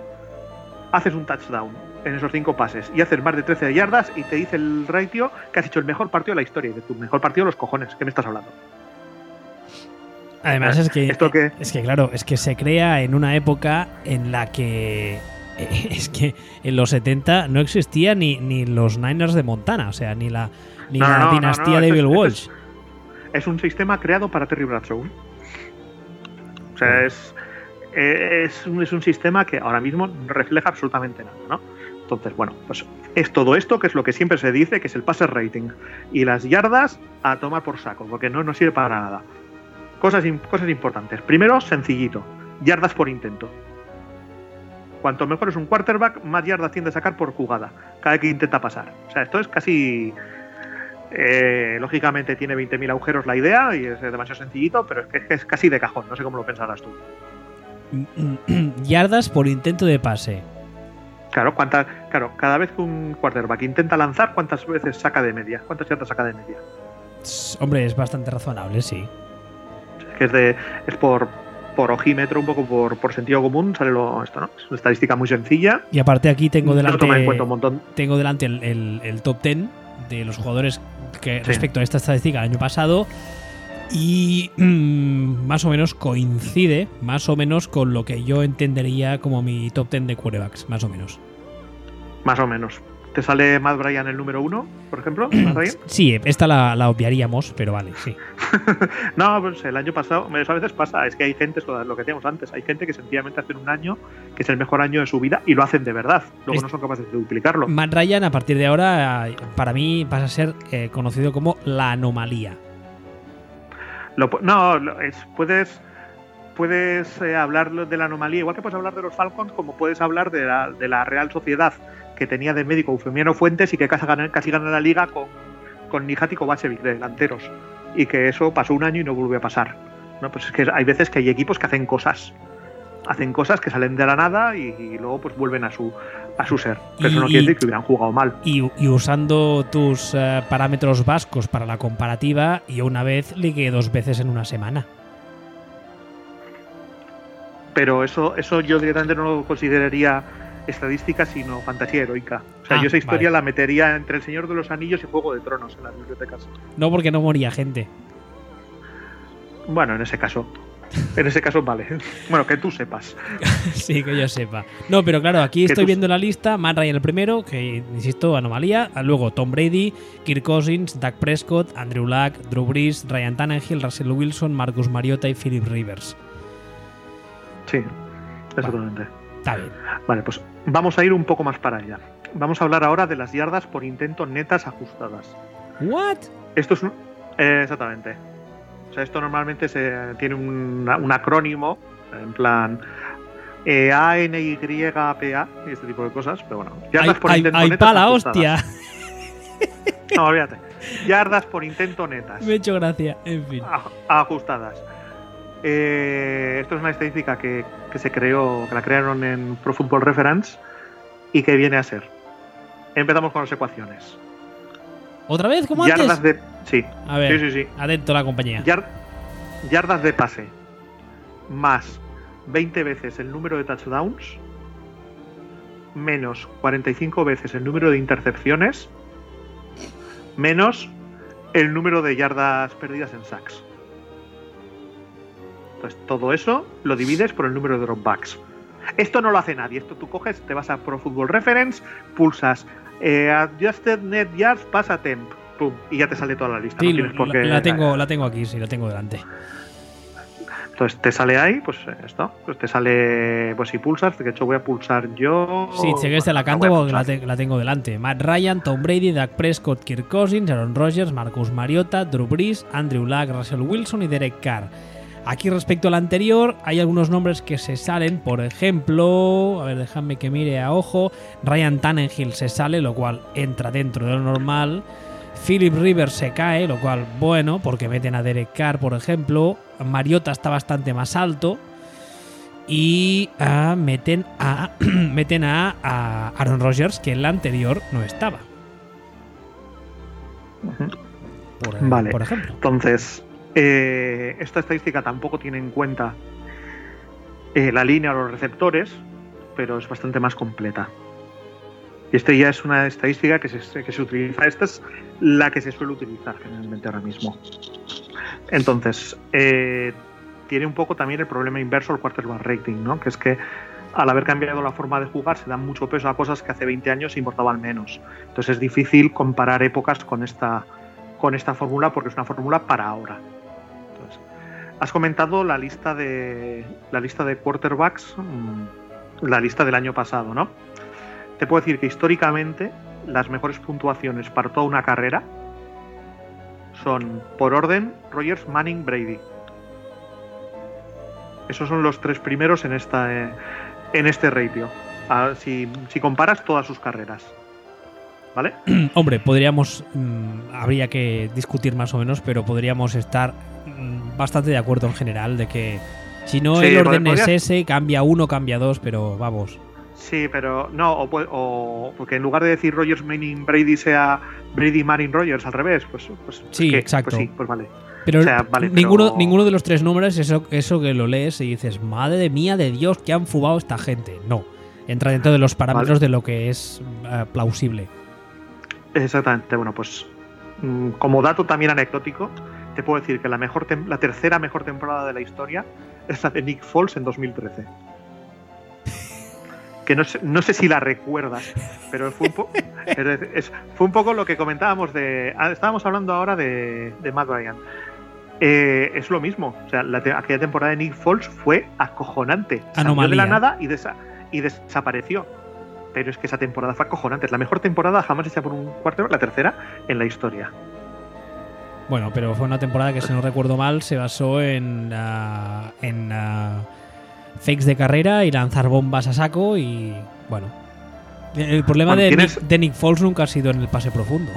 haces un touchdown en esos cinco pases y haces más de 13 yardas y te dice el ratio que has hecho el mejor partido de la historia. Y de tu mejor partido, los cojones, ¿qué me estás hablando? Además es que, ¿Esto qué? es que claro, es que se crea en una época en la que es que en los 70 no existía ni, ni los Niners de Montana, o sea, ni la ni No, la no, dinastía no, de Bill es- Walsh. Es un sistema creado para Terry Bradshaw. O sea, es, eh, es, un, sistema que ahora mismo no refleja absolutamente nada, ¿no? Entonces, bueno, pues es todo esto que es lo que siempre se dice, que es el passer rating. Y las yardas a tomar por saco, porque no nos sirve para nada. Cosas, cosas importantes. Primero, sencillito. Yardas por intento. Cuanto mejor es un quarterback, más yardas tiende a sacar por jugada, cada que intenta pasar. O sea, esto es casi eh, lógicamente tiene 20.000 agujeros la idea y es demasiado sencillito, pero es, que es casi de cajón. No sé cómo lo pensarás tú. Yardas por intento de pase. Claro, cuánta, claro, cada vez que un quarterback intenta lanzar, ¿cuántas veces saca de media? ¿Cuántas yardas saca de media? Hombre, es bastante razonable, sí. Es que es, de, es por por ojímetro, un poco por, por sentido común, sale lo, esto, ¿no? Es una estadística muy sencilla. Y aparte aquí tengo delante, un montón. tengo delante el, el- el top 10 de los jugadores que Sí. respecto a esta estadística del año pasado y mm, más o menos coincide más o menos con lo que yo entendería como mi top 10 de quarterbacks, más o menos. Más o menos. ¿Te sale Matt Bryan el número uno, por ejemplo? Sí, esta la, la obviaríamos, pero vale, sí. No, pues el año pasado, a veces pasa, es que hay gente, lo que decíamos antes, hay gente que sencillamente hacen un año que es el mejor año de su vida y lo hacen de verdad. Luego Es- no son capaces de duplicarlo. Matt Ryan a partir de ahora eh, para mí pasa a ser eh, conocido como la anomalía. Lo no, lo- es- puedes puedes eh, hablar de la anomalía, igual que puedes hablar de los Falcons, como puedes hablar de la, de la Real Sociedad que tenía de médico Eufemiano Fuentes y que casi gana, casi gana la liga con, con Nijat y Kovacevic de delanteros. Y que eso pasó un año y no volvió a pasar. ¿no? Pues es que hay veces que hay equipos que hacen cosas. Hacen cosas que salen de la nada y, y luego pues vuelven a su, a su ser. Pero eso no Y- quiere decir que hubieran jugado mal. Y, y usando tus eh, parámetros vascos para la comparativa, yo una vez ligué dos veces en una semana. pero eso, eso yo directamente no lo consideraría estadística, sino fantasía heroica. O sea, Ah, yo esa historia vale. la metería entre El Señor de los Anillos y Juego de Tronos en las bibliotecas. No porque no moría gente. Bueno, en ese caso. En ese caso, vale. Bueno, que tú sepas. sí, que yo sepa. No, pero claro, aquí estoy viendo la lista. Matt Ryan el primero, que insisto, anomalía. Luego Tom Brady, Kirk Cousins, Dak Prescott, Andrew Luck, Drew Brees, Ryan Tannehill, Russell Wilson, Marcus Mariota y Philip Rivers. Sí, exactamente. Está bien. Vale, pues vamos a ir un poco más para allá. Vamos a hablar ahora de las yardas por intento netas ajustadas. ¿What? Esto es un. eh, exactamente. Sea, esto normalmente se, tiene un, un acrónimo, en plan. Eh, A, N, Y, P, A, y este tipo de cosas. Pero bueno, yardas por ay, intento ay, netas la hostia. No, olvídate. Yardas por intento netas. Me he hecho gracia. En fin. aj- ajustadas. Eh, esto es una estadística que, que se creó, que la crearon en Pro Football Reference y que viene a ser. Empezamos con las ecuaciones. ¿Otra vez? ¿Como Yardas antes? de. Sí, A ver, sí, sí, sí. atento a la compañía. Yar- yardas de pase más 20 veces el número de touchdowns menos 45 veces el número de intercepciones menos el número de yardas perdidas en sacks. Entonces todo eso lo divides por el número de dropbacks. Esto no lo hace nadie. Esto tú coges, te vas a Pro Football Reference, pulsas eh, Adjusted Net Yards, pasa temp, pum, y ya te sale toda la lista. Sí, no la, tengo, la tengo aquí, sí, la tengo delante. Entonces te sale ahí, pues eh, esto. Pues te sale, pues si pulsas, de hecho voy a pulsar yo. Sí, que esta la canto porque la, te- la tengo delante. Matt Ryan, Tom Brady, Dak Prescott, Kirk Cousins, Aaron Rodgers, Marcus Mariota, Drew Brees, Andrew Luck, Russell Wilson y Derek Carr. Aquí respecto al anterior, hay algunos nombres que se salen, por ejemplo, a ver, déjame que mire a ojo, Ryan Tannehill se sale, lo cual entra dentro de lo normal. Philip Rivers se cae, lo cual, bueno, porque meten a Derek Carr, por ejemplo. Mariota está bastante más alto. Y ah, meten a meten a, a Aaron Rodgers, que en la anterior no estaba. Por, Vale. por ejemplo. Entonces, eh, esta estadística tampoco tiene en cuenta eh, la línea o los receptores, pero es bastante más completa. Y esta ya es una estadística que se, que se utiliza. Esta es la que se suele utilizar generalmente ahora mismo. Entonces, eh, tiene un poco también el problema inverso al quarterback rating, ¿no? Que es que al haber cambiado la forma de jugar se da mucho peso a cosas que hace 20 años importaban menos. Entonces es difícil comparar épocas con esta, con esta fórmula porque es una fórmula para ahora. Entonces, has comentado la lista de la lista de quarterbacks, mm, la lista del año pasado, ¿no? Te puedo decir que históricamente las mejores puntuaciones para toda una carrera son por orden Rogers, Manning, Brady. Esos son los tres primeros en esta eh, en este ratio. Si, si comparas todas sus carreras. ¿Vale? Hombre, podríamos. mm, habría que discutir más o menos, pero podríamos estar mm, bastante de acuerdo en general de que si no Sí, el orden es ese, cambia uno, cambia dos, pero vamos. Sí, pero no, o, o- porque en lugar de decir Rogers, Manning, Brady sea Brady, Manning, Rogers al revés, pues, pues Sí, ¿qué? exacto. Pues sí, pues vale. Pero, O sea, vale, ninguno, pero- ninguno de los tres nombres es eso, eso que lo lees y dices, madre mía de Dios, que han fugado esta gente. No. Entra dentro de los parámetros de lo que es eh, plausible. Exactamente, bueno, pues mm, como dato también anecdótico, te puedo decir que la, mejor la tercera mejor temporada de la historia es la de Nick Foles en 2013. Que no sé, no sé si la recuerdas, pero fue un, po- pero es- es- fue un poco lo que comentábamos de. ah, Estábamos hablando ahora de, de Matt Ryan. Eh, es lo mismo. O sea, la te- aquella temporada de Nick Foles fue acojonante. Salió de Anomalía. la nada y, desa- y desapareció. Pero es que esa temporada fue acojonante. Es la mejor temporada jamás hecha por un cuarto, la tercera en la historia. Bueno, pero fue una temporada que, si no recuerdo mal, se basó en, ah, en ah, fakes de carrera y lanzar bombas a saco y, bueno. El problema Bueno, de, Nick, de Nick Foles nunca ha sido en el pase profundo.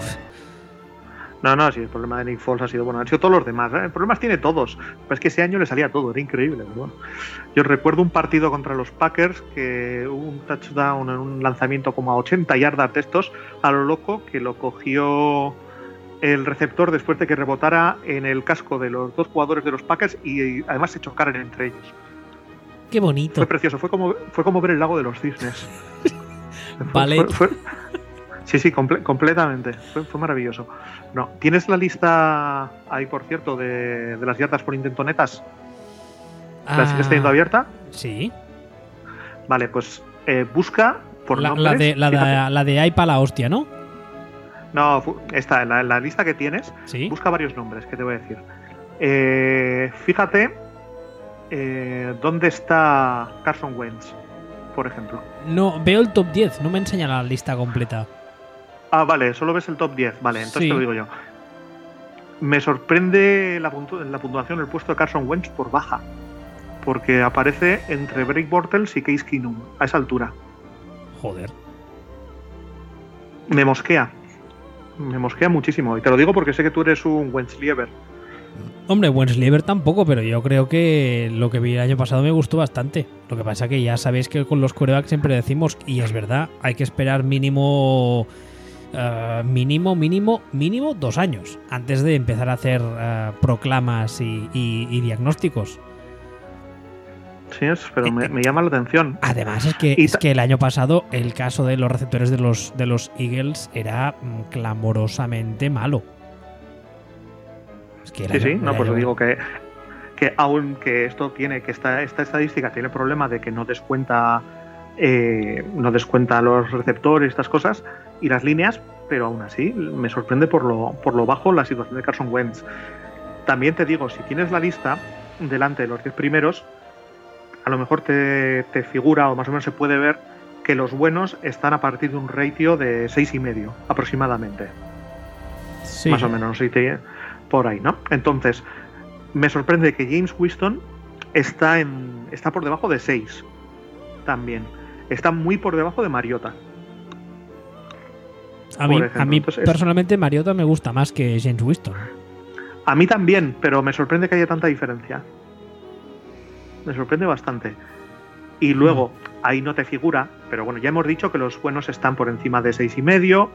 No, no, sí, el problema de Nick Foles ha sido, bueno, han sido todos los demás. ¿eh? Problemas tiene todos. Pero es que ese año le salía todo, era increíble. bueno. Yo recuerdo un partido contra los Packers que hubo un touchdown en un lanzamiento como a 80 yardas de estos, a lo loco, que lo cogió el receptor después de que rebotara en el casco de los dos jugadores de los Packers y además se chocaran entre ellos. Qué bonito. Fue precioso, fue como, fue como ver el lago de los cisnes. Ballet. fue- fue- sí, sí, comple- completamente. Fue, fue maravilloso. No, ¿tienes la lista ahí, por cierto, de, de las yardas por intento netas? ¿La sigues Ah, teniendo abierta? Sí. Vale, pues eh, busca por La, nombres. la de, la, de, la de la hostia, ¿no? No, esta, la, la lista que tienes, Sí. busca varios nombres, que te voy a decir. Eh, fíjate eh, dónde está Carson Wentz, por ejemplo. No, veo el top 10, no me enseña la lista completa. Ah, vale, solo ves el top 10. Vale, entonces Sí. te lo digo yo. Me sorprende la, puntu- la puntuación del puesto de Carson Wentz por baja. Porque aparece entre Break Bortles y Case Keenum, a esa altura. Joder. Me mosquea. Me mosquea muchísimo. Y te lo digo porque sé que tú eres un Wentzlieber. Hombre, Wenslieber tampoco, pero yo creo que lo que vi el año pasado me gustó bastante. Lo que pasa que ya sabéis que con los quarterbacks siempre decimos, y es verdad, hay que esperar mínimo, eh, mínimo, mínimo, mínimo dos años antes de empezar a hacer eh, proclamas y, y- y diagnósticos. Sí, es, pero me, me llama la atención. Además es que, es que el año pasado el caso de los receptores de los, de los Eagles era mm, clamorosamente malo. Es que el Sí, sí, no, pues digo que, que aunque esto tiene, que esta, esta estadística tiene el problema de que no descuenta eh, no descuenta los receptores, estas cosas, y las líneas, pero aún así me sorprende por lo, por lo bajo la situación de Carson Wentz. También te digo, si tienes la lista delante de los 10 primeros, a lo mejor te, te figura o más o menos se puede ver que los buenos están a partir de un ratio de 6,5 aproximadamente Sí. más o menos, sí, te- por ahí, ¿no? Entonces, me sorprende que James Winston está, en, está por debajo de 6 también. Está muy por debajo de Mariota. A mí, a mí Entonces, personalmente Mariota me gusta más que James Winston. A mí también, pero me sorprende que haya tanta diferencia. Me sorprende bastante. Y luego, ahí no te figura, pero bueno, ya hemos dicho que los buenos están por encima de 6,5.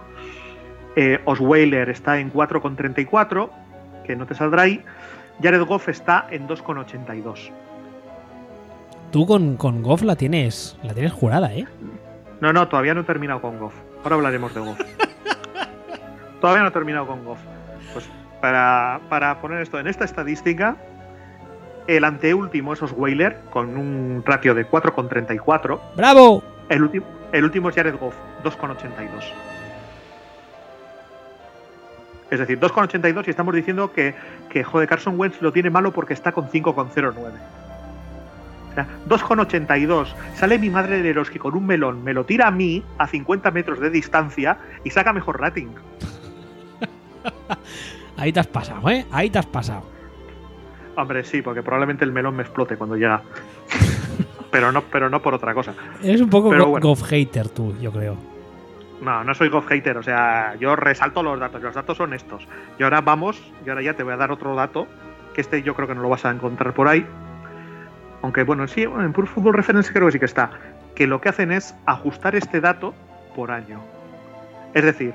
Eh, Osweiler está en 4,34, que no te saldrá ahí. Jared Goff está en 2,82. Tú con, con Goff la tienes, la tienes jurada, ¿eh? No, no, todavía no he terminado con Goff. Ahora hablaremos de Goff. todavía no he terminado con Goff. Pues para, para poner esto en esta estadística, el anteúltimo es Osweiler con un ratio de 4,34. ¡Bravo! El, último el último es Jared Goff, 2,82. Es decir, 2,82 y estamos diciendo que, que joder, Carson Wentz lo tiene malo porque está con 5,09. O sea, 2,82. Sale mi madre de Eroski con un melón, me lo tira a mí a 50 metros de distancia y saca mejor rating. Ahí te has pasado, ¿eh? Ahí te has pasado. Hombre, sí, porque probablemente el melón me explote cuando llega. pero no, pero no por otra cosa. Eres un poco go- bueno. Goff hater tú, yo creo. No, no soy Goff hater, o sea, yo resalto los datos, los datos son estos. Y ahora vamos, y ahora ya te voy a dar otro dato, que este yo creo que no lo vas a encontrar por ahí. Aunque bueno, sí, en Pure Football Reference creo que sí que está. Que lo que hacen es ajustar este dato por año. Es decir,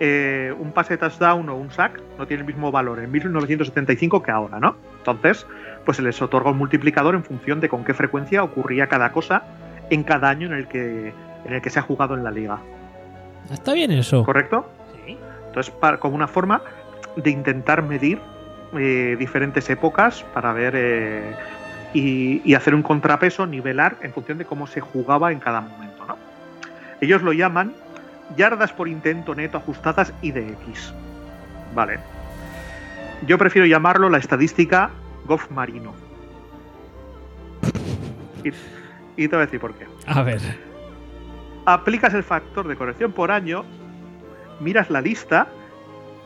eh, un pase touchdown o un sack no tiene el mismo valor en 1975 que ahora, ¿no? Entonces, pues se les otorga un multiplicador en función de con qué frecuencia ocurría cada cosa en cada año en el que, en el que se ha jugado en la liga. Está bien eso. ¿Correcto? Sí. Entonces, para, como una forma de intentar medir eh, diferentes épocas para ver eh, y, y hacer un contrapeso, nivelar en función de cómo se jugaba en cada momento, ¿no? Ellos lo llaman yardas por intento neto ajustadas y de X. Vale. Yo prefiero llamarlo la estadística Goff Marino. Y, y te voy a decir por qué. A ver. Aplicas el factor de corrección por año, miras la lista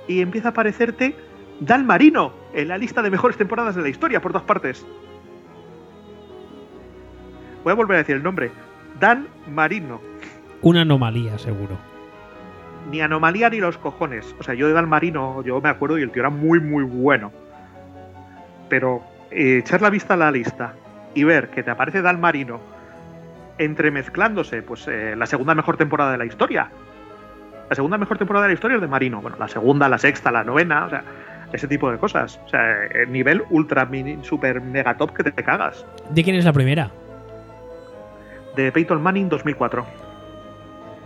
y empieza a aparecerte Dan Marino en la lista de mejores temporadas de la historia por todas partes. Voy a volver a decir el nombre. Dan Marino. Una anomalía, seguro. Ni anomalía ni los cojones. O sea, yo de Dan Marino, yo me acuerdo y el tío era muy, muy bueno. Pero eh, echar la vista a la lista y ver que te aparece Dan Marino entremezclándose, pues eh, la segunda mejor temporada de la historia. La segunda mejor temporada de la historia es de Marino. Bueno, la segunda, la sexta, la novena, o sea, ese tipo de cosas. O sea, el nivel ultra mini, super mega top que te, cagas. ¿De quién es la primera? De Peyton Manning 2004.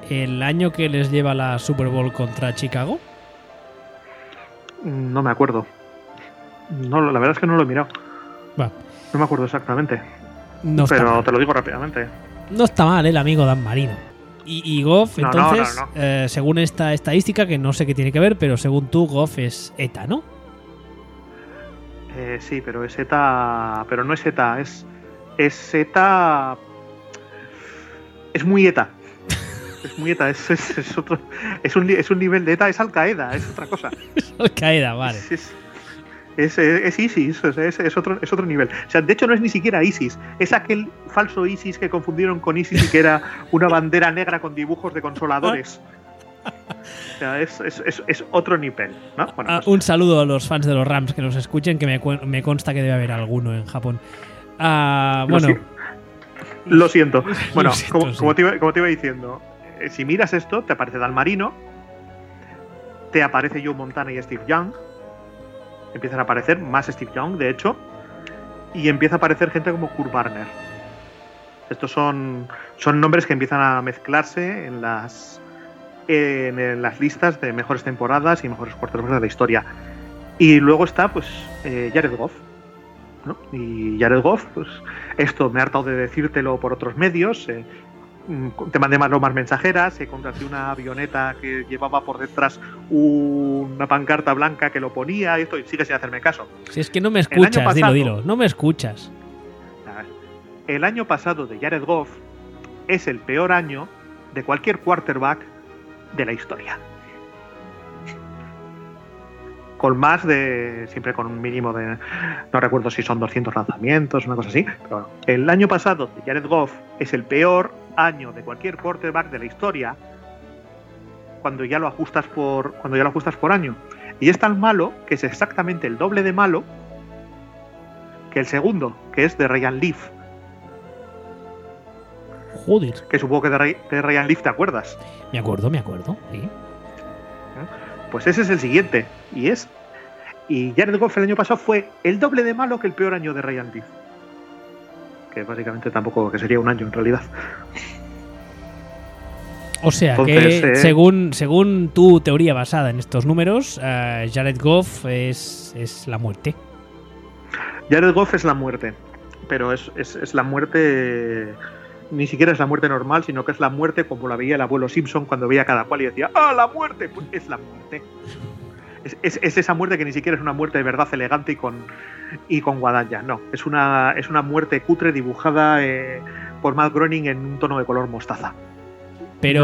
¿El año que les lleva la Super Bowl contra Chicago? Mm, No me acuerdo. No, la verdad es que no lo he mirado. Va. No me acuerdo exactamente. No pero te lo digo rápidamente. No está mal el amigo Dan Marino. Y, y Goff, No, entonces, no, no. eh, según esta estadística, que no sé qué tiene que ver, pero según tú, Goff es ETA, ¿no? Eh, sí, pero es ETA. Pero no es ETA, es. Es ETA. Es muy ETA. Es muy ETA, es, es, es otro. Es un, es un nivel de ETA, es Al Qaeda, es otra cosa. Al Qaeda, vale. Es, es, ISIS, es, otro, es otro nivel. O sea, de hecho no es ni siquiera ISIS, es aquel falso ISIS que confundieron con ISIS y que era una bandera negra con dibujos de consoladores. O sea, es, es, es, es otro nivel, ¿no? Bueno, Ah, pues- un saludo a los fans de los Rams que nos escuchen, que me, me consta que debe haber alguno en Japón. Ah, Lo bueno, si- Lo siento. Bueno, siento, como, sí. como te iba, como te iba diciendo, eh, si miras esto, te aparece Dalmarino, te aparece Joe Montana y Steve Young, empiezan a aparecer más Steve Young, de hecho, y empieza a aparecer gente como Kurt Warner. Estos son, son nombres que empiezan a mezclarse en las, en, en las listas de mejores temporadas y mejores quarterbacks de la historia. Y luego está, pues, eh, Jared Goff. ¿no? Y Jared Goff, pues, esto me he hartado de decírtelo por otros medios. eh, mm, te mandé más lomas mensajeras, se contraté una avioneta que llevaba por detrás una pancarta blanca que lo ponía y esto, y sigue sin hacerme caso. si es que no me escuchas, dilo, pasado- dilo, no me escuchas. El año pasado de Jared Goff es el peor año de cualquier quarterback de la historia. Con más de. Siempre con un mínimo de. No recuerdo si son 200 lanzamientos, una cosa así. Pero el año pasado de Jared Goff es el peor año de cualquier quarterback de la historia. Cuando ya lo ajustas por. Cuando ya lo ajustas por año. Y es tan malo que es exactamente el doble de malo que el segundo, que es de Ryan Leaf. Joder, Que supongo que de, Ray- de Ryan Leaf te acuerdas. me acuerdo, me acuerdo. sí. Pues ese es el siguiente. Y es. Y Jared Goff el año pasado fue el doble de malo que el peor año de Ryan Leaf. Que básicamente tampoco que sería un año en realidad. O sea Entonces, que, eh, según, según tu teoría basada en estos números, eh, Jared Goff es, es la muerte. Jared Goff es la muerte. Pero es, es- es la muerte. Ni siquiera es la muerte normal, sino que es la muerte como la veía el abuelo Simpson cuando veía a cada cual y decía ¡Ah, la muerte! Pues es la muerte. Es, es- es esa muerte que ni siquiera es una muerte de verdad elegante y con, y con guadaña. No, es una, es una muerte cutre dibujada eh, por Matt Groening en un tono de color mostaza. Pero,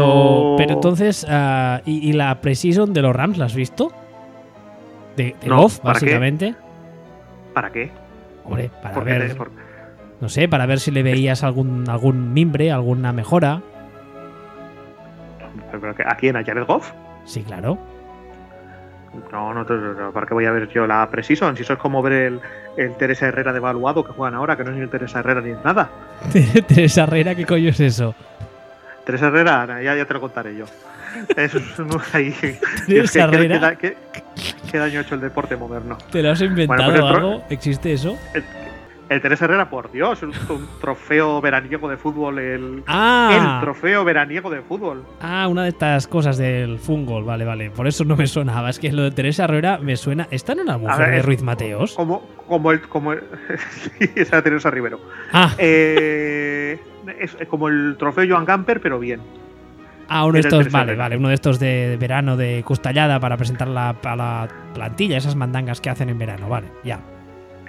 No. pero entonces, ah, ¿y, y la precision de los Rams la has visto? De, de No, Goff, ¿para qué? básicamente. ¿Para qué? Hombre, para ver, te- por- no sé, para ver si le veías algún, algún mimbre, alguna mejora. pero ¿A quién? ¿A Jared Goff? Sí, claro. No, no, ¿para qué voy a ver yo la Precision? Si eso es como ver el, el Teresa Herrera devaluado que juegan ahora, que no es ni el Teresa Herrera ni es nada. Teresa Herrera, ¿qué coño es eso? Teresa Herrera, ya, ya te lo contaré yo. Eso es un- ahí. Teresa ¿Qué- qué- Herrera. qué, qué daño ha hecho el deporte moderno? ¿Te lo has inventado Bueno, pues algo? ¿Existe eso? El, el Teresa Herrera, por Dios, un, un trofeo veraniego de fútbol, el, Ah, el trofeo veraniego de fútbol. ah, una de estas cosas del fútbol, vale, vale. Por eso no me sonaba. Es que lo de Teresa Herrera me suena. ¿Está en una mujer ver, de Ruiz Mateos? Como, como el. Como el sí, esa Teresa Rivero. Ah, Eh, es como el trofeo Joan Gamper, pero bien. ah, uno de estos, vale, vale. Uno de estos de verano de Costallada para presentar la, a la plantilla, esas mandangas que hacen en verano, vale, ya.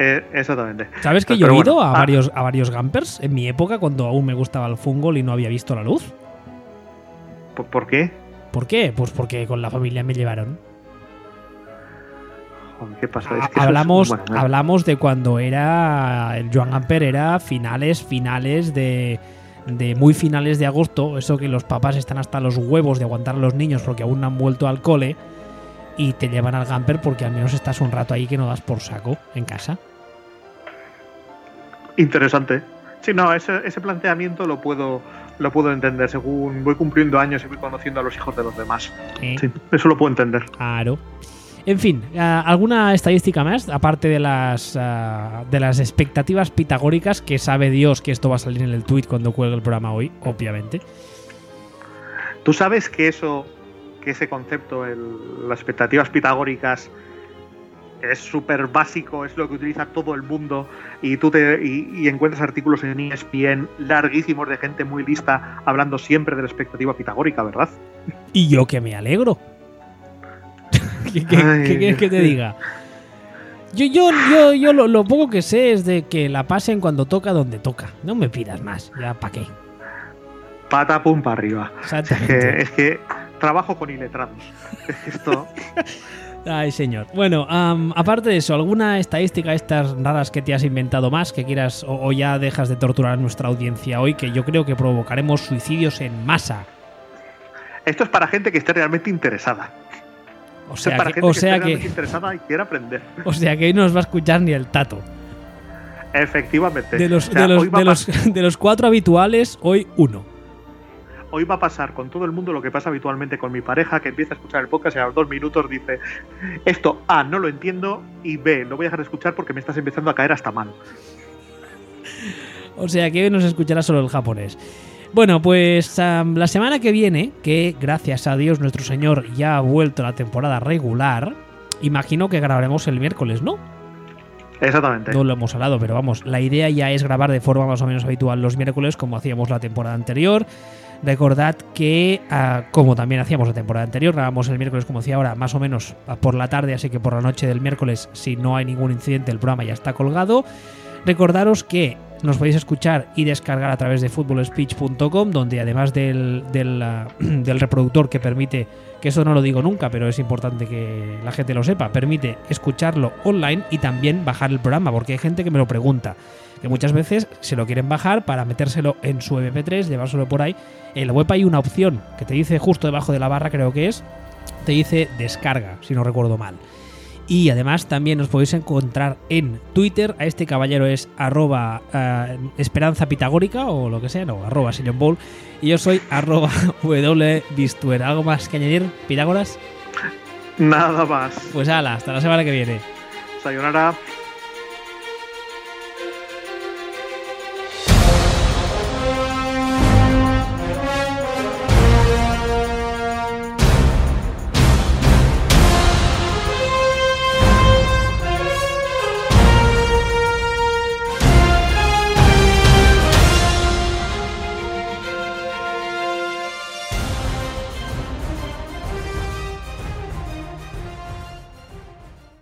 Eh, exactamente. ¿Sabes que yo he bueno, ido a, ah. varios, a varios Gampers en mi época cuando aún me gustaba el fútbol y no había visto la luz? ¿Por, por qué? ¿Por qué? Pues porque con la familia me llevaron. ¿Qué pasa? Ha- Es que es- hablamos, bueno. hablamos de cuando era. El Joan Gamper era finales, finales de. De muy finales de agosto, eso que los papás están hasta los huevos de aguantar a los niños porque aún no han vuelto al cole y te llevan al Gamper porque al menos estás un rato ahí que no das por saco en casa. Interesante. Sí, no, ese, ese planteamiento lo puedo, lo puedo entender según voy cumpliendo años y voy conociendo a los hijos de los demás. ¿eh? Sí, eso lo puedo entender. Claro. En fin, ah, ¿alguna estadística más? Aparte de las, ah, de las expectativas pitagóricas, que sabe Dios que esto va a salir en el tweet cuando cuelgue el programa hoy, obviamente. Tú sabes que eso, que ese concepto, el- las expectativas pitagóricas, es súper básico, es lo que utiliza todo el mundo y tú te y, y encuentras artículos en ESPN larguísimos de gente muy lista hablando siempre de la expectativa pitagórica, ¿verdad? Y yo que me alegro. ¿Qué, qué- Ay. qué quieres que te diga? Yo, yo, yo, yo lo, lo poco que sé es de que la pasen cuando toca donde toca. No me pidas más. Ya, ¿para qué? Pata pum para arriba. Es que, es que trabajo con iletrados. Esto Ay, señor. Bueno, aparte de eso, ¿alguna estadística estas raras que te has inventado más que quieras o, o ya dejas de torturar a nuestra audiencia hoy? Que yo creo que provocaremos suicidios en masa. Esto es para gente que esté realmente interesada. O Esto es sea para que, gente o que esté sea realmente que, interesada y quiera aprender. o sea que hoy no nos va a escuchar ni el tato. Efectivamente. De los, O sea, de los, hoy, va de a los, de los cuatro habituales, hoy uno. Hoy va a pasar con todo el mundo lo que pasa habitualmente con mi pareja, que empieza a escuchar el podcast y a los dos minutos dice: Esto, A, no lo entiendo, y B, lo voy a dejar de escuchar porque me estás empezando a caer hasta mal. O sea que hoy nos escuchará solo el japonés. Bueno, pues la semana que viene, que gracias a Dios nuestro Señor ya ha vuelto a la temporada regular, imagino que grabaremos el miércoles, ¿no? Exactamente. No lo hemos hablado, pero vamos, la idea ya es grabar de forma más o menos habitual los miércoles como hacíamos la temporada anterior. Recordad que, ah, como también hacíamos la temporada anterior, grabamos el miércoles como decía ahora, más o menos ah, por la tarde, así que por la noche del miércoles, si no hay ningún incidente, el programa ya está colgado. Recordaros que nos podéis escuchar y descargar a través de footballspeech.com, donde además del, del, ah, del reproductor que permite, que eso no lo digo nunca, pero es importante que la gente lo sepa, permite escucharlo online y también bajar el programa, porque hay gente que me lo pregunta, que muchas veces se lo quieren bajar para metérselo en su MP3, llevárselo por ahí. En la web hay una opción que te dice justo debajo de la barra, creo que es, te dice descarga, si no recuerdo mal. Y además también os podéis encontrar en Twitter. A este caballero es arroba eh, esperanza pitagórica o lo que sea, no, arroba Sillon Ball. Y yo soy arroba wbistuer. ¿Algo más que añadir, Pitágoras? Nada más. Pues ala, hasta la semana que viene. Sayonara.